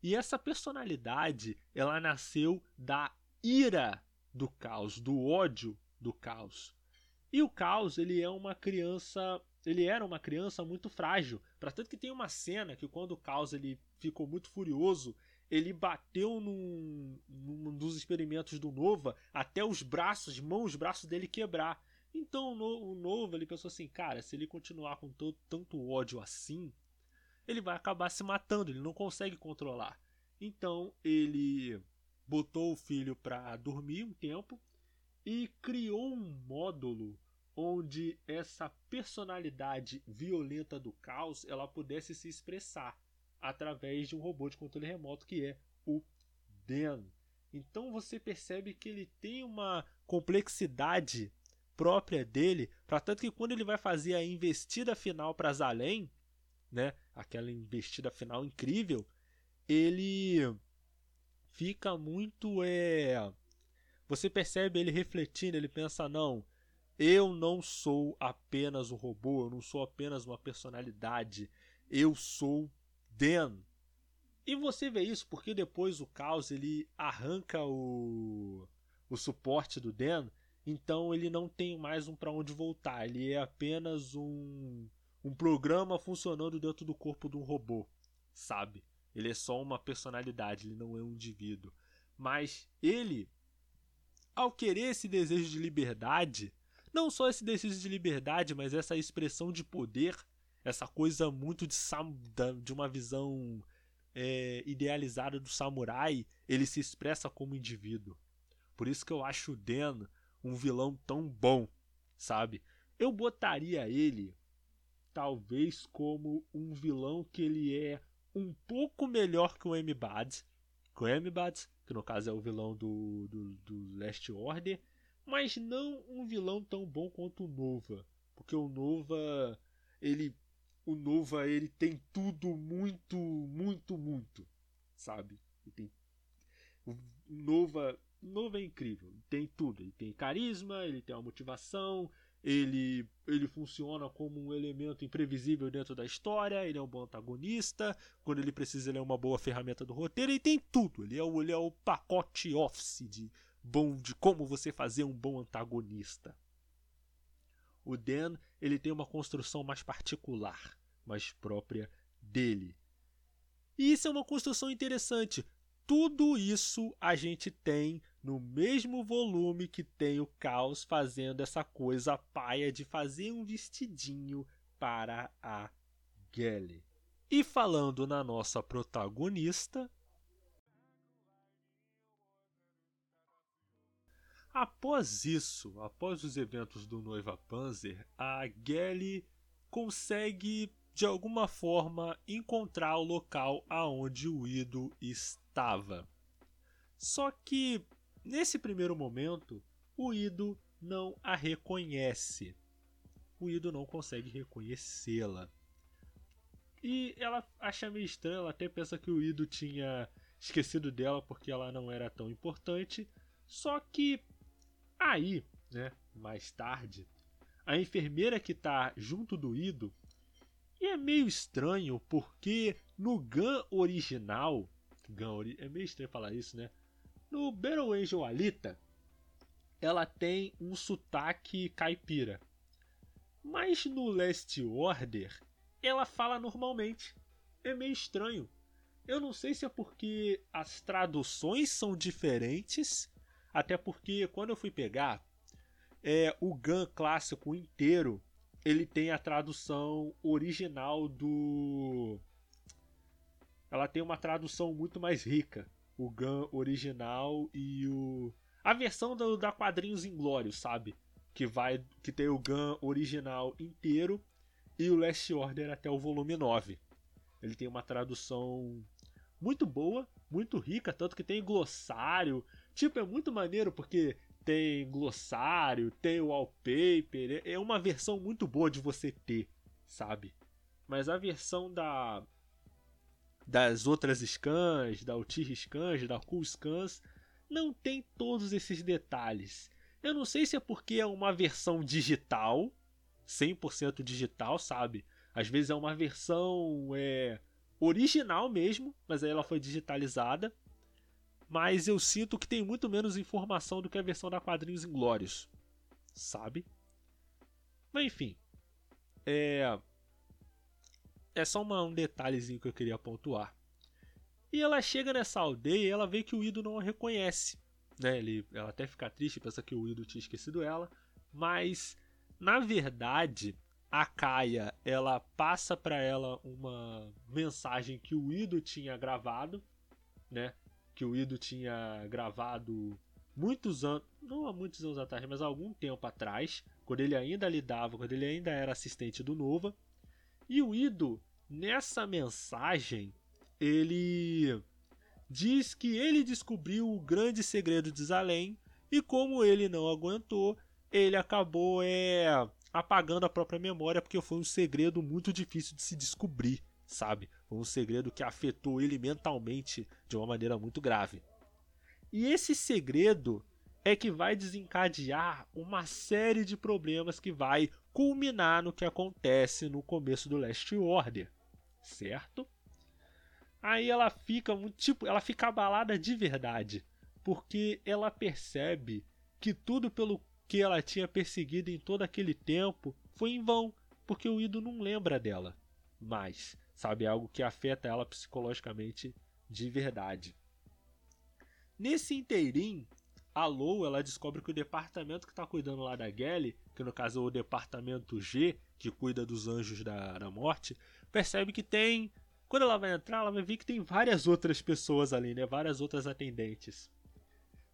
E essa personalidade, ela nasceu da ira do caos, do ódio do caos. E o caos, ele é uma criança, ele era uma criança muito frágil. Para tanto que tem uma cena que quando o caos ele ficou muito furioso, ele bateu num, num dos experimentos do Nova até os braços, mãos, braços dele quebrar. Então o novo ele pensou assim, cara, se ele continuar com todo, tanto ódio assim, ele vai acabar se matando, ele não consegue controlar. Então ele botou o filho para dormir um tempo e criou um módulo onde essa personalidade violenta do caos ela pudesse se expressar através de um robô de controle remoto que é o Den. Então você percebe que ele tem uma complexidade própria dele, para tanto que quando ele vai fazer a investida final para Zalém, né? Aquela investida final incrível, ele fica muito é você percebe ele refletindo, ele pensa não, eu não sou apenas um robô, eu não sou apenas uma personalidade, eu sou Dan. E você vê isso porque depois o Caos ele arranca o, o suporte do Dan, então ele não tem mais um para onde voltar, ele é apenas um, um programa funcionando dentro do corpo de um robô, sabe? Ele é só uma personalidade, ele não é um indivíduo. Mas ele, ao querer esse desejo de liberdade, não só esse desejo de liberdade, mas essa expressão de poder, essa coisa muito de, de uma visão é, idealizada do samurai, ele se expressa como indivíduo. Por isso que eu acho o Den um vilão tão bom, sabe? Eu botaria ele talvez como um vilão que ele é um pouco melhor que o M-Bad. Que o M-Bad, que no caso é o vilão do, do, do Last Order, mas não um vilão tão bom quanto o Nova. Porque o Nova, ele. O Nova, ele tem tudo muito, muito, muito. Sabe? Ele tem. O Nova. Nova é incrível. Ele tem tudo. Ele tem carisma, ele tem uma motivação, ele, ele funciona como um elemento imprevisível dentro da história, ele é um bom antagonista, quando ele precisa ele é uma boa ferramenta do roteiro, ele tem tudo, ele é o, ele é o pacote office de bom de como você fazer um bom antagonista. O Dan, ele tem uma construção mais particular, mais própria dele. E isso é uma construção interessante. Tudo isso a gente tem no mesmo volume que tem o Caos fazendo essa coisa paia de fazer um vestidinho para a Gally. E falando na nossa protagonista, Após isso, após os eventos do Noiva Panzer, a Gally consegue de alguma forma encontrar o local aonde o Ido estava. Só que Nesse primeiro momento, o Ido não a reconhece. O Ido não consegue reconhecê-la. E ela acha meio estranho, ela até pensa que o Ido tinha esquecido dela porque ela não era tão importante. Só que aí, né, mais tarde, a enfermeira que está junto do Ido e é meio estranho porque no GAN original, GAN, é meio estranho falar isso, né? No Battle Angel Alita, ela tem um sotaque caipira. Mas no Last Order, ela fala normalmente. É meio estranho. Eu não sei se é porque as traduções são diferentes, até porque quando eu fui pegar é, o GAN clássico inteiro, ele tem a tradução original do. Ela tem uma tradução muito mais rica o Gun original e o. A versão do, da Quadrinhos Inglórios, sabe? Que vai. Que tem o Gun original inteiro e o Last Order até o volume 9. Ele tem uma tradução muito boa, muito rica, tanto que tem glossário. Tipo, é muito maneiro porque tem glossário, tem wallpaper. É uma versão muito boa de você ter, sabe? Mas a versão da das outras scans, da Utir Scans, da Cool Scans, não tem todos esses detalhes. Eu não sei se é porque é uma versão digital, 100% digital, sabe? Às vezes é uma versão é, original mesmo, mas aí ela foi digitalizada. Mas eu sinto que tem muito menos informação do que a versão da Quadrinhos Inglórios, sabe? Mas enfim, é, é só uma, um detalhezinho que eu queria pontuar. E ela chega nessa aldeia e ela vê que o Ido não a reconhece. Né? Ele, ela até fica triste, pensa que o Ido tinha esquecido ela. Mas, na verdade, a Kaia ela passa para ela uma mensagem que o Ido tinha gravado, né? Que o Ido tinha gravado muitos anos, não há muitos anos atrás, mas há algum tempo atrás, quando ele ainda lidava, quando ele ainda era assistente do Nova. E o Ido, nessa mensagem, ele diz que ele descobriu o grande segredo de Zalém e como ele não aguentou, ele acabou é, apagando a própria memória porque foi um segredo muito difícil de se descobrir, sabe? Um segredo que afetou ele mentalmente de uma maneira muito grave. E esse segredo é que vai desencadear uma série de problemas que vai culminar no que acontece no começo do Last Order, certo? Aí ela fica muito tipo, ela fica abalada de verdade, porque ela percebe que tudo pelo que ela tinha perseguido em todo aquele tempo foi em vão, porque o Ido não lembra dela. Mas, sabe, algo que afeta ela psicologicamente de verdade. Nesse inteirinho, a Lou ela descobre que o departamento que está cuidando lá da Gelly, que no caso é o departamento G, que cuida dos anjos da, da morte, percebe que tem. Quando ela vai entrar, ela vai ver que tem várias outras pessoas ali, né? Várias outras atendentes.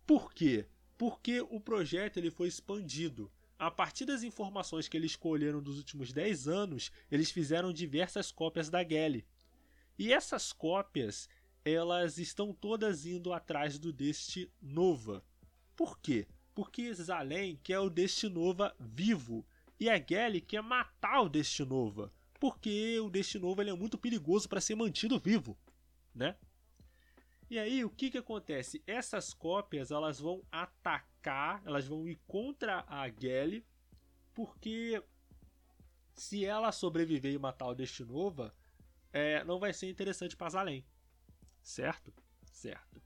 Por quê? Porque o projeto ele foi expandido. A partir das informações que eles escolheram dos últimos 10 anos, eles fizeram diversas cópias da Gelly. E essas cópias, elas estão todas indo atrás do Destinova, por quê? Porque Zalem quer o Destinova vivo e a Gelly quer matar o Destinova, porque o Destinova ele é muito perigoso para ser mantido vivo, né? E aí o que que acontece? Essas cópias elas vão atacar, elas vão ir contra a Gelly, porque se ela sobreviver e matar o Destinova, é, não vai ser interessante para Zalem, certo? Certo.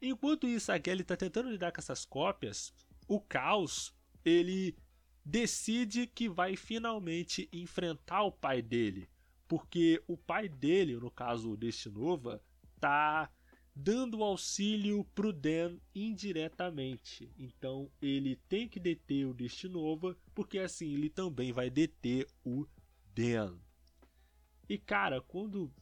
Enquanto isso, a Kelly está tentando lidar com essas cópias, o Caos ele decide que vai finalmente enfrentar o pai dele, porque o pai dele, no caso o Destinova, tá dando auxílio pro Dan indiretamente. Então ele tem que deter o Destinova, porque assim ele também vai deter o Dan. E cara, quando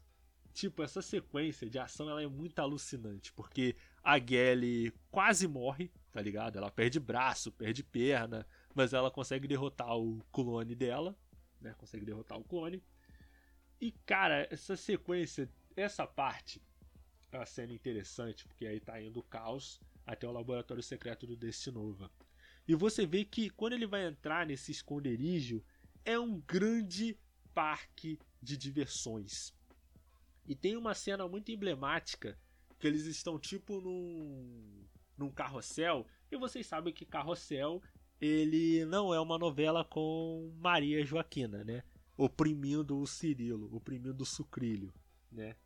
tipo essa sequência de ação ela é muito alucinante, porque a Gelly quase morre, tá ligado? Ela perde braço, perde perna, mas ela consegue derrotar o clone dela, né? Consegue derrotar o clone. E cara, essa sequência, essa parte uma cena interessante, porque aí tá indo o caos até o laboratório secreto do Destinova. E você vê que quando ele vai entrar nesse esconderijo, é um grande parque de diversões. E tem uma cena muito emblemática que eles estão tipo num, num carrossel. E vocês sabem que carrossel ele não é uma novela com Maria Joaquina, né? Oprimindo o Cirilo, oprimindo o Sucrilho, né?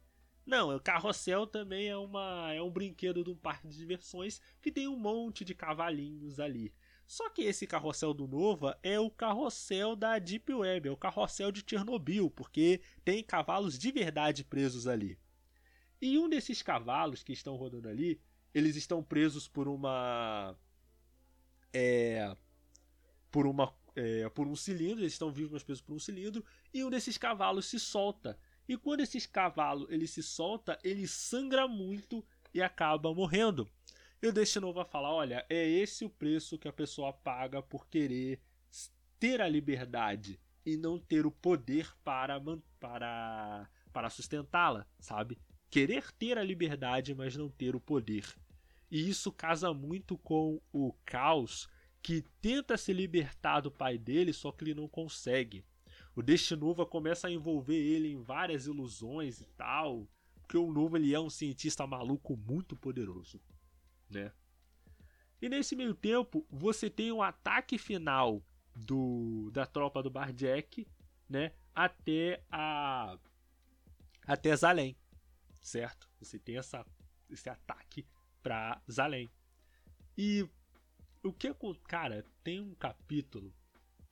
Não, o carrossel também é, uma, é um brinquedo de um parque de diversões que tem um monte de cavalinhos ali. Só que esse carrossel do Nova é o carrossel da Deep Web, é o carrossel de Chernobyl, porque tem cavalos de verdade presos ali. E um desses cavalos que estão rodando ali, eles estão presos por uma. É, por uma. É, por um cilindro, eles estão vivos, mas presos por um cilindro, e um desses cavalos se solta. E quando esse cavalo ele se solta, ele sangra muito e acaba morrendo. E o Destino vai falar: olha, é esse o preço que a pessoa paga por querer ter a liberdade e não ter o poder para, para, para sustentá-la, sabe? querer ter a liberdade, mas não ter o poder. E isso casa muito com o Caos, que tenta se libertar do pai dele, só que ele não consegue. O Destinova começa a envolver ele em várias ilusões e tal, porque o Novo ele é um cientista maluco muito poderoso, né? E nesse meio tempo, você tem um ataque final do da tropa do Barjack, né, até a até Zalem certo? Você tem essa, esse ataque para Zalem. E o que cara, tem um capítulo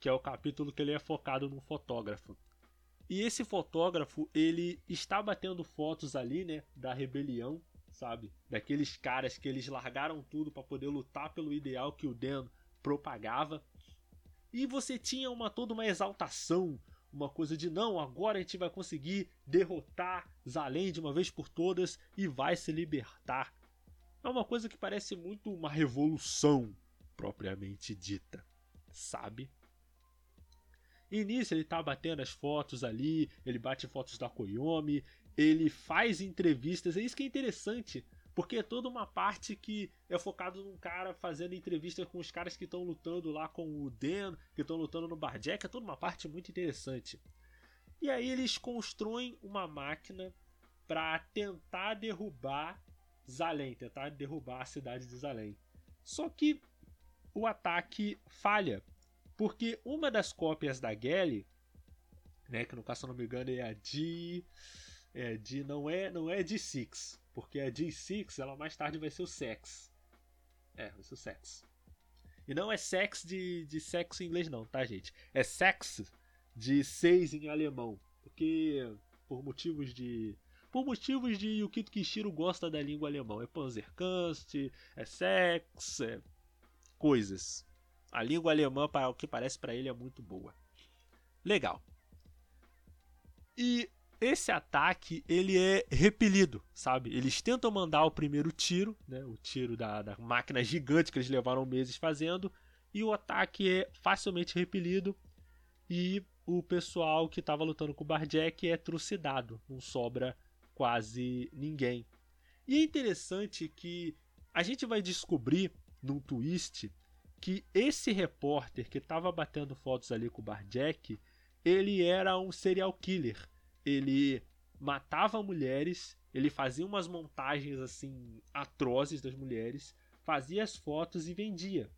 que é o capítulo que ele é focado num fotógrafo. E esse fotógrafo, ele está batendo fotos ali, né, da rebelião, sabe? Daqueles caras que eles largaram tudo para poder lutar pelo ideal que o Dan propagava. E você tinha uma toda uma exaltação, uma coisa de não, agora a gente vai conseguir derrotar Zalem de uma vez por todas e vai se libertar. É uma coisa que parece muito uma revolução propriamente dita, sabe? Nisso ele tá batendo as fotos ali, ele bate fotos da Koyomi, ele faz entrevistas, é isso que é interessante, Porque é toda uma parte que é focado num cara fazendo entrevista com os caras que estão lutando lá com o Den, que estão lutando no Barjack, é toda uma parte muito interessante. E aí eles constroem uma máquina para tentar derrubar Zalem, tentar derrubar a cidade de Zalem. Só que o ataque falha, porque uma das cópias da Gally, né, que no caso se não me engano é a D, é de não é não é D6, porque a D6 ela mais tarde vai ser o Sex. É, vai ser o Sex. E não é sex de, de sexo em inglês não, tá gente? É sex de seis em alemão, porque por motivos de por motivos de Yukito Kishiro gosta da língua alemã. É Panzerkunst, é sex, é coisas. A língua alemã, para o que parece para ele, é muito boa. Legal. E esse ataque ele é repelido, sabe? Eles tentam mandar o primeiro tiro, né? O tiro da, da máquina gigante que eles levaram meses fazendo, e o ataque é facilmente repelido e o pessoal que estava lutando com o Barjack é trucidado, não sobra quase ninguém. E é interessante que a gente vai descobrir num twist que esse repórter que estava batendo fotos ali com o Barjack, ele era um serial killer. Ele matava mulheres, ele fazia umas montagens assim atrozes das mulheres, fazia as fotos e vendia.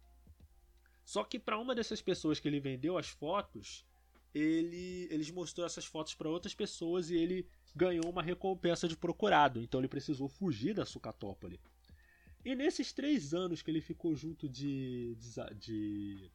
Só que para uma dessas pessoas que ele vendeu as fotos, ele eles mostrou essas fotos para outras pessoas e ele ganhou uma recompensa de procurado, então ele precisou fugir da Sucatópole. E nesses três anos que ele ficou junto de, de, de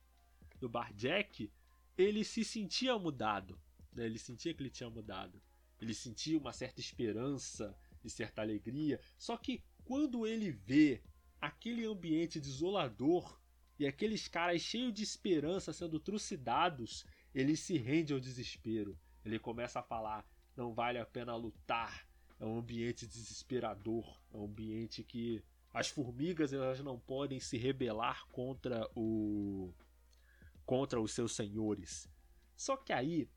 do Barjack, ele se sentia mudado. Né? Ele sentia que ele tinha mudado. Ele sentia uma certa esperança e certa alegria. Só que quando ele vê aquele ambiente desolador e aqueles caras cheios de esperança sendo trucidados, ele se rende ao desespero. Ele começa a falar: não vale a pena lutar. É um ambiente desesperador, é um ambiente que as formigas elas não podem se rebelar contra o contra os seus senhores. Só que aí,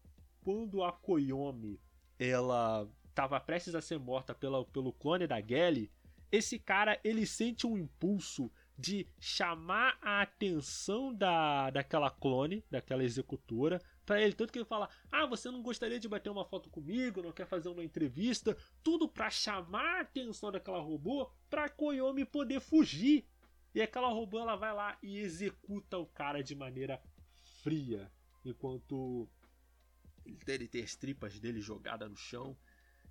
quando a Koyomi ela estava prestes a ser morta pela, pelo clone da Gelly, esse cara ele sente um impulso de chamar a atenção da, daquela clone, daquela executora, para ele. Tanto que ele fala: Ah, você não gostaria de bater uma foto comigo, não quer fazer uma entrevista? Tudo para chamar a atenção daquela robô para Koyomi poder fugir. E aquela robô ela vai lá e executa o cara de maneira fria. Enquanto ele tem as tripas dele jogadas no chão.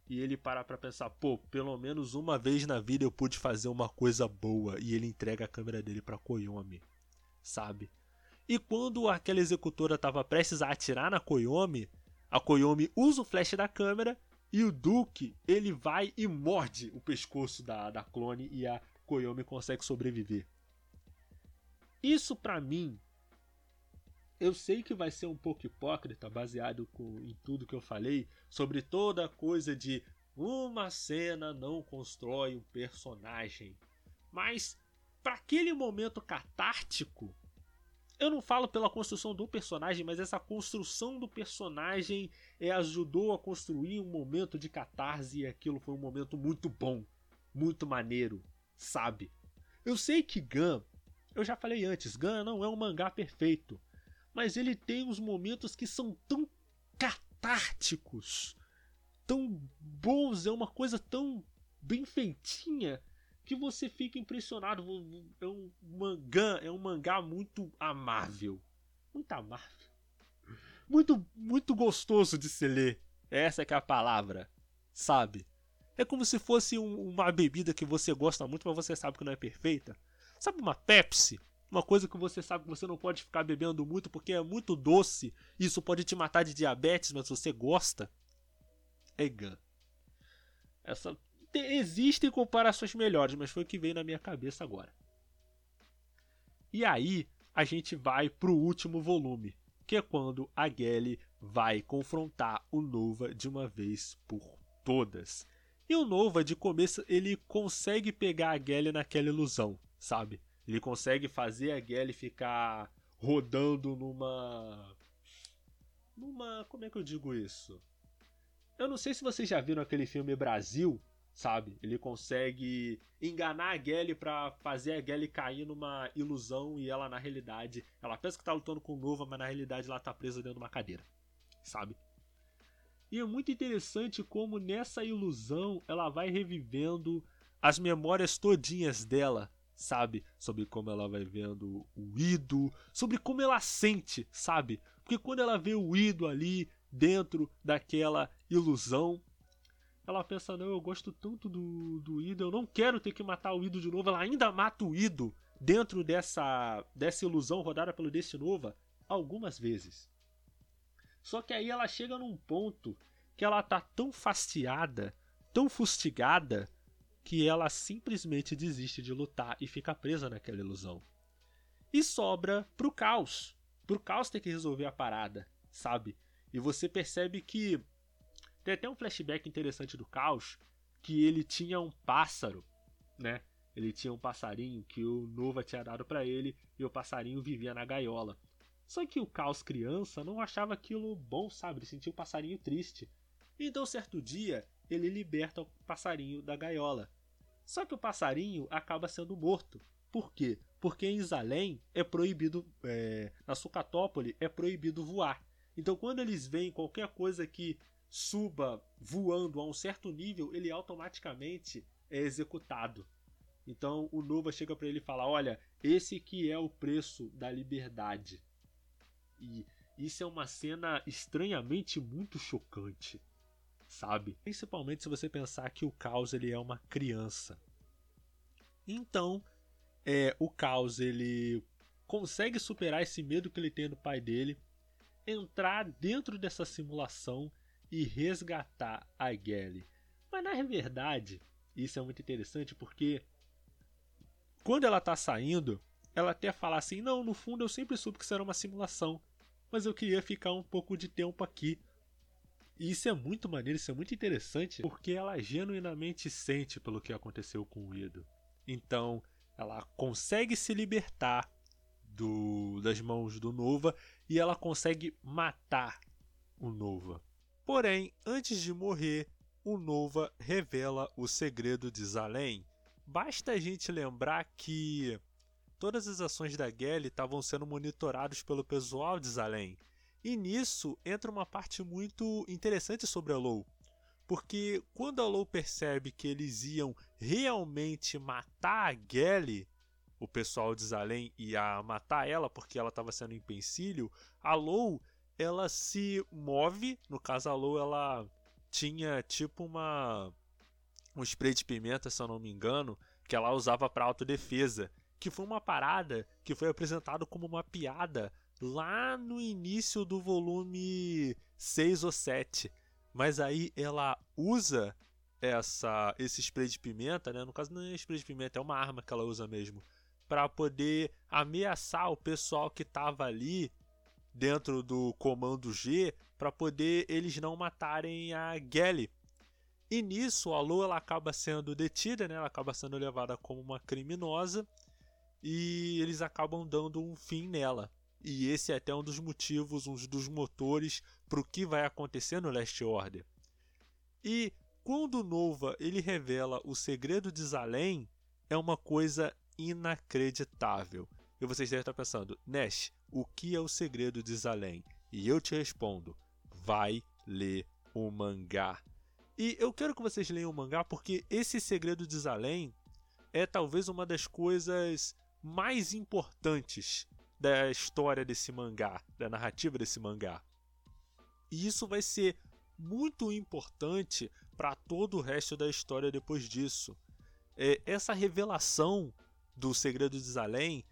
E ele para pra pensar, pô, pelo menos uma vez na vida eu pude fazer uma coisa boa. E ele entrega a câmera dele pra Koyomi, sabe? E quando aquela executora estava prestes a atirar na Koyomi, a Koyomi usa o flash da câmera e o Duke ele vai e morde o pescoço da, da clone e a Koyomi consegue sobreviver. Isso para mim, eu sei que vai ser um pouco hipócrita, baseado com, em tudo que eu falei sobre toda a coisa de uma cena não constrói um personagem, mas para aquele momento catártico eu não falo pela construção do personagem, mas essa construção do personagem é, ajudou a construir um momento de catarse e aquilo foi um momento muito bom, muito maneiro, sabe? Eu sei que Gun, eu já falei antes, Gun não é um mangá perfeito, mas ele tem uns momentos que são tão catárticos, tão bons, é uma coisa tão bem feitinha que você fica impressionado. É um mangá, é um mangá muito amável. Muito amável. Muito, muito gostoso de se ler. Essa que é a palavra, sabe? É como se fosse um, uma bebida que você gosta muito, mas você sabe que não é perfeita. Sabe uma Pepsi? Uma coisa que você sabe que você não pode ficar bebendo muito porque é muito doce. Isso pode te matar de diabetes, mas você gosta. É Gun. Essa existem comparações melhores, mas foi o que veio na minha cabeça agora. E aí a gente vai pro último volume, que é quando a Gelly vai confrontar o Nova de uma vez por todas. E o Nova, de começo, ele consegue pegar a Gelly naquela ilusão, sabe? Ele consegue fazer a Gelly ficar rodando numa. Numa. Como é que eu digo isso? Eu não sei se vocês já viram aquele filme Brasil, sabe? Ele consegue enganar a Gelly para fazer a Gelly cair numa ilusão e ela na realidade, ela pensa que tá lutando com o Nova, mas na realidade ela tá presa dentro de uma cadeira, sabe? E é muito interessante como nessa ilusão ela vai revivendo as memórias todinhas dela, sabe? Sobre como ela vai vendo o Ido, sobre como ela sente, sabe? Porque quando ela vê o Ido ali dentro daquela ilusão, ela pensa, não, eu gosto tanto do, do Ido, eu não quero ter que matar o Ido de novo. Ela ainda mata o Ido dentro dessa, dessa ilusão rodada pelo Destinova algumas vezes. Só que aí ela chega num ponto que ela tá tão fastiada, tão fustigada, que ela simplesmente desiste de lutar e fica presa naquela ilusão. E sobra pro caos. Pro caos ter que resolver a parada, sabe? E você percebe que tem até um flashback interessante do Caos, que ele tinha um pássaro, né? Ele tinha um passarinho que o Nova tinha dado para ele e o passarinho vivia na gaiola. Só que o Caos criança não achava aquilo bom, sabe? Ele sentia o passarinho triste. Então, certo dia, ele liberta o passarinho da gaiola. Só que o passarinho acaba sendo morto. Por quê? Porque em Isalém é proibido, é, na Sucatópole é proibido voar. Então, quando eles veem qualquer coisa que suba voando a um certo nível, ele automaticamente é executado. Então o Nova chega para ele e fala: Olha, esse que é o preço da liberdade. E isso é uma cena estranhamente muito chocante, sabe? Principalmente se você pensar que o Caos ele é uma criança. Então, é, o Caos ele consegue superar esse medo que ele tem do pai dele, entrar dentro dessa simulação e resgatar a Gelly. Mas na verdade, isso é muito interessante porque quando ela tá saindo, ela até fala assim: "Não, no fundo eu sempre soube que isso era uma simulação, mas eu queria ficar um pouco de tempo aqui". E isso é muito maneiro, isso é muito interessante, porque ela genuinamente sente pelo que aconteceu com o Ido. Então, ela consegue se libertar do, das mãos do Nova e ela consegue matar o Nova. Porém, antes de morrer, o Nova revela o segredo de Zalem. Basta a gente lembrar que todas as ações da Gelly estavam sendo monitoradas pelo pessoal de Zalem. E nisso entra uma parte muito interessante sobre a Lou. Porque quando a Lou percebe que eles iam realmente matar a Gelly, o pessoal de Zalem ia matar ela porque ela estava sendo empecilho, a Lou ela se move, no caso a Lou ela tinha tipo uma um spray de pimenta, se eu não me engano, que ela usava para autodefesa, que foi uma parada que foi apresentado como uma piada lá no início do volume 6 ou 7. Mas aí ela usa essa esse spray de pimenta, né? No caso não é spray de pimenta, é uma arma que ela usa mesmo, para poder ameaçar o pessoal que tava ali dentro do comando G para poder eles não matarem a Gelly. E nisso a Lu ela acaba sendo detida, né? Ela acaba sendo levada como uma criminosa e eles acabam dando um fim nela. E esse é até um dos motivos, um dos motores para o que vai acontecer no Last Order. E quando Nova ele revela o segredo de Zalem, é uma coisa inacreditável. E vocês devem estar pensando, Nash, o que é o segredo de Zalem? E eu te respondo: vai ler o mangá. E eu quero que vocês leiam o mangá porque esse segredo de Zalem é talvez uma das coisas mais importantes da história desse mangá, da narrativa desse mangá. E isso vai ser muito importante para todo o resto da história depois disso. É, essa revelação do segredo de Zalem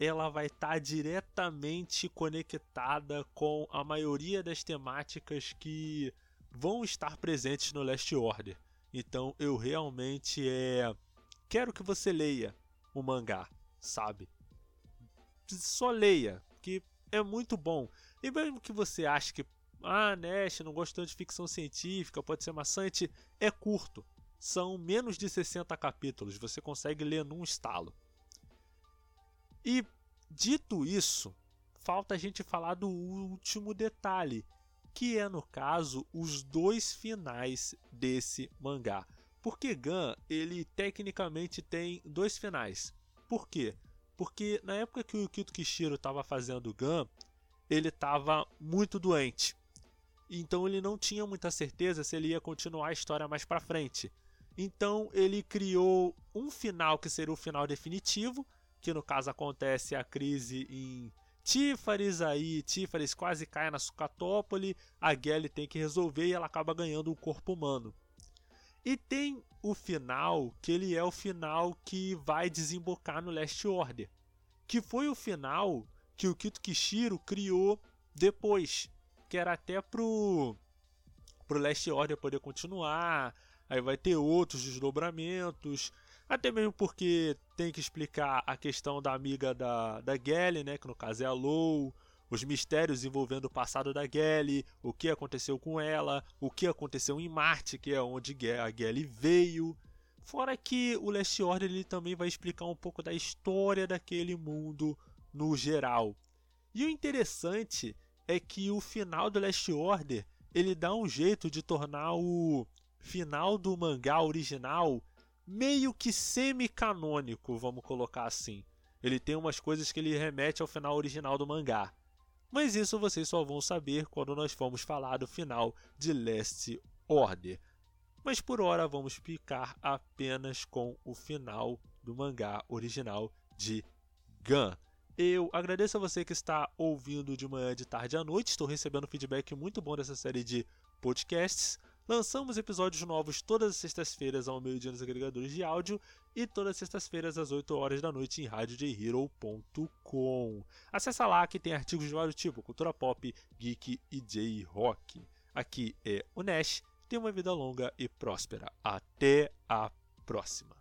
ela vai estar tá diretamente conectada com a maioria das temáticas que vão estar presentes no Last Order. Então eu realmente é quero que você leia o mangá, sabe? Só leia, que é muito bom. E mesmo que você ache que ah, Nash, não gosto tanto de ficção científica, pode ser maçante, é curto. São menos de 60 capítulos, você consegue ler num estalo. E dito isso, falta a gente falar do último detalhe, que é no caso os dois finais desse mangá. Porque Gun, ele tecnicamente tem dois finais. Por quê? Porque na época que o Yukito Kishiro estava fazendo Gun, ele estava muito doente. Então ele não tinha muita certeza se ele ia continuar a história mais para frente. Então ele criou um final que seria o final definitivo, que no caso acontece a crise em Tífares, aí Tífares quase cai na Sucatópole, a Gelly tem que resolver e ela acaba ganhando um corpo humano. E tem o final, que ele é o final que vai desembocar no Last Order, que foi o final que o Kito Kishiro criou depois, que era até pro pro Last Order poder continuar, aí vai ter outros desdobramentos, até mesmo porque tem que explicar a questão da amiga da, da Gelly, né, que no caso é a Lou, os mistérios envolvendo o passado da Gelly, o que aconteceu com ela, o que aconteceu em Marte, que é onde a Gelly veio. Fora que o Last Order ele também vai explicar um pouco da história daquele mundo no geral. E o interessante é que o final do Last Order ele dá um jeito de tornar o final do mangá original meio que semi-canônico, vamos colocar assim. Ele tem umas coisas que ele remete ao final original do mangá. Mas isso vocês só vão saber quando nós formos falar do final de Last Order. Mas por hora vamos ficar apenas com o final do mangá original de Gun. Eu agradeço a você que está ouvindo de manhã, de tarde à noite. Estou recebendo feedback muito bom dessa série de podcasts. Lançamos episódios novos todas as sextas-feiras ao meio-dia nos agregadores de áudio e todas as sextas-feiras às 8 horas da noite em radiojhero.com. Acesse lá que tem artigos de vários tipos, cultura pop, geek e J-rock. Aqui é o Nash, tenha uma vida longa e próspera. Até a próxima.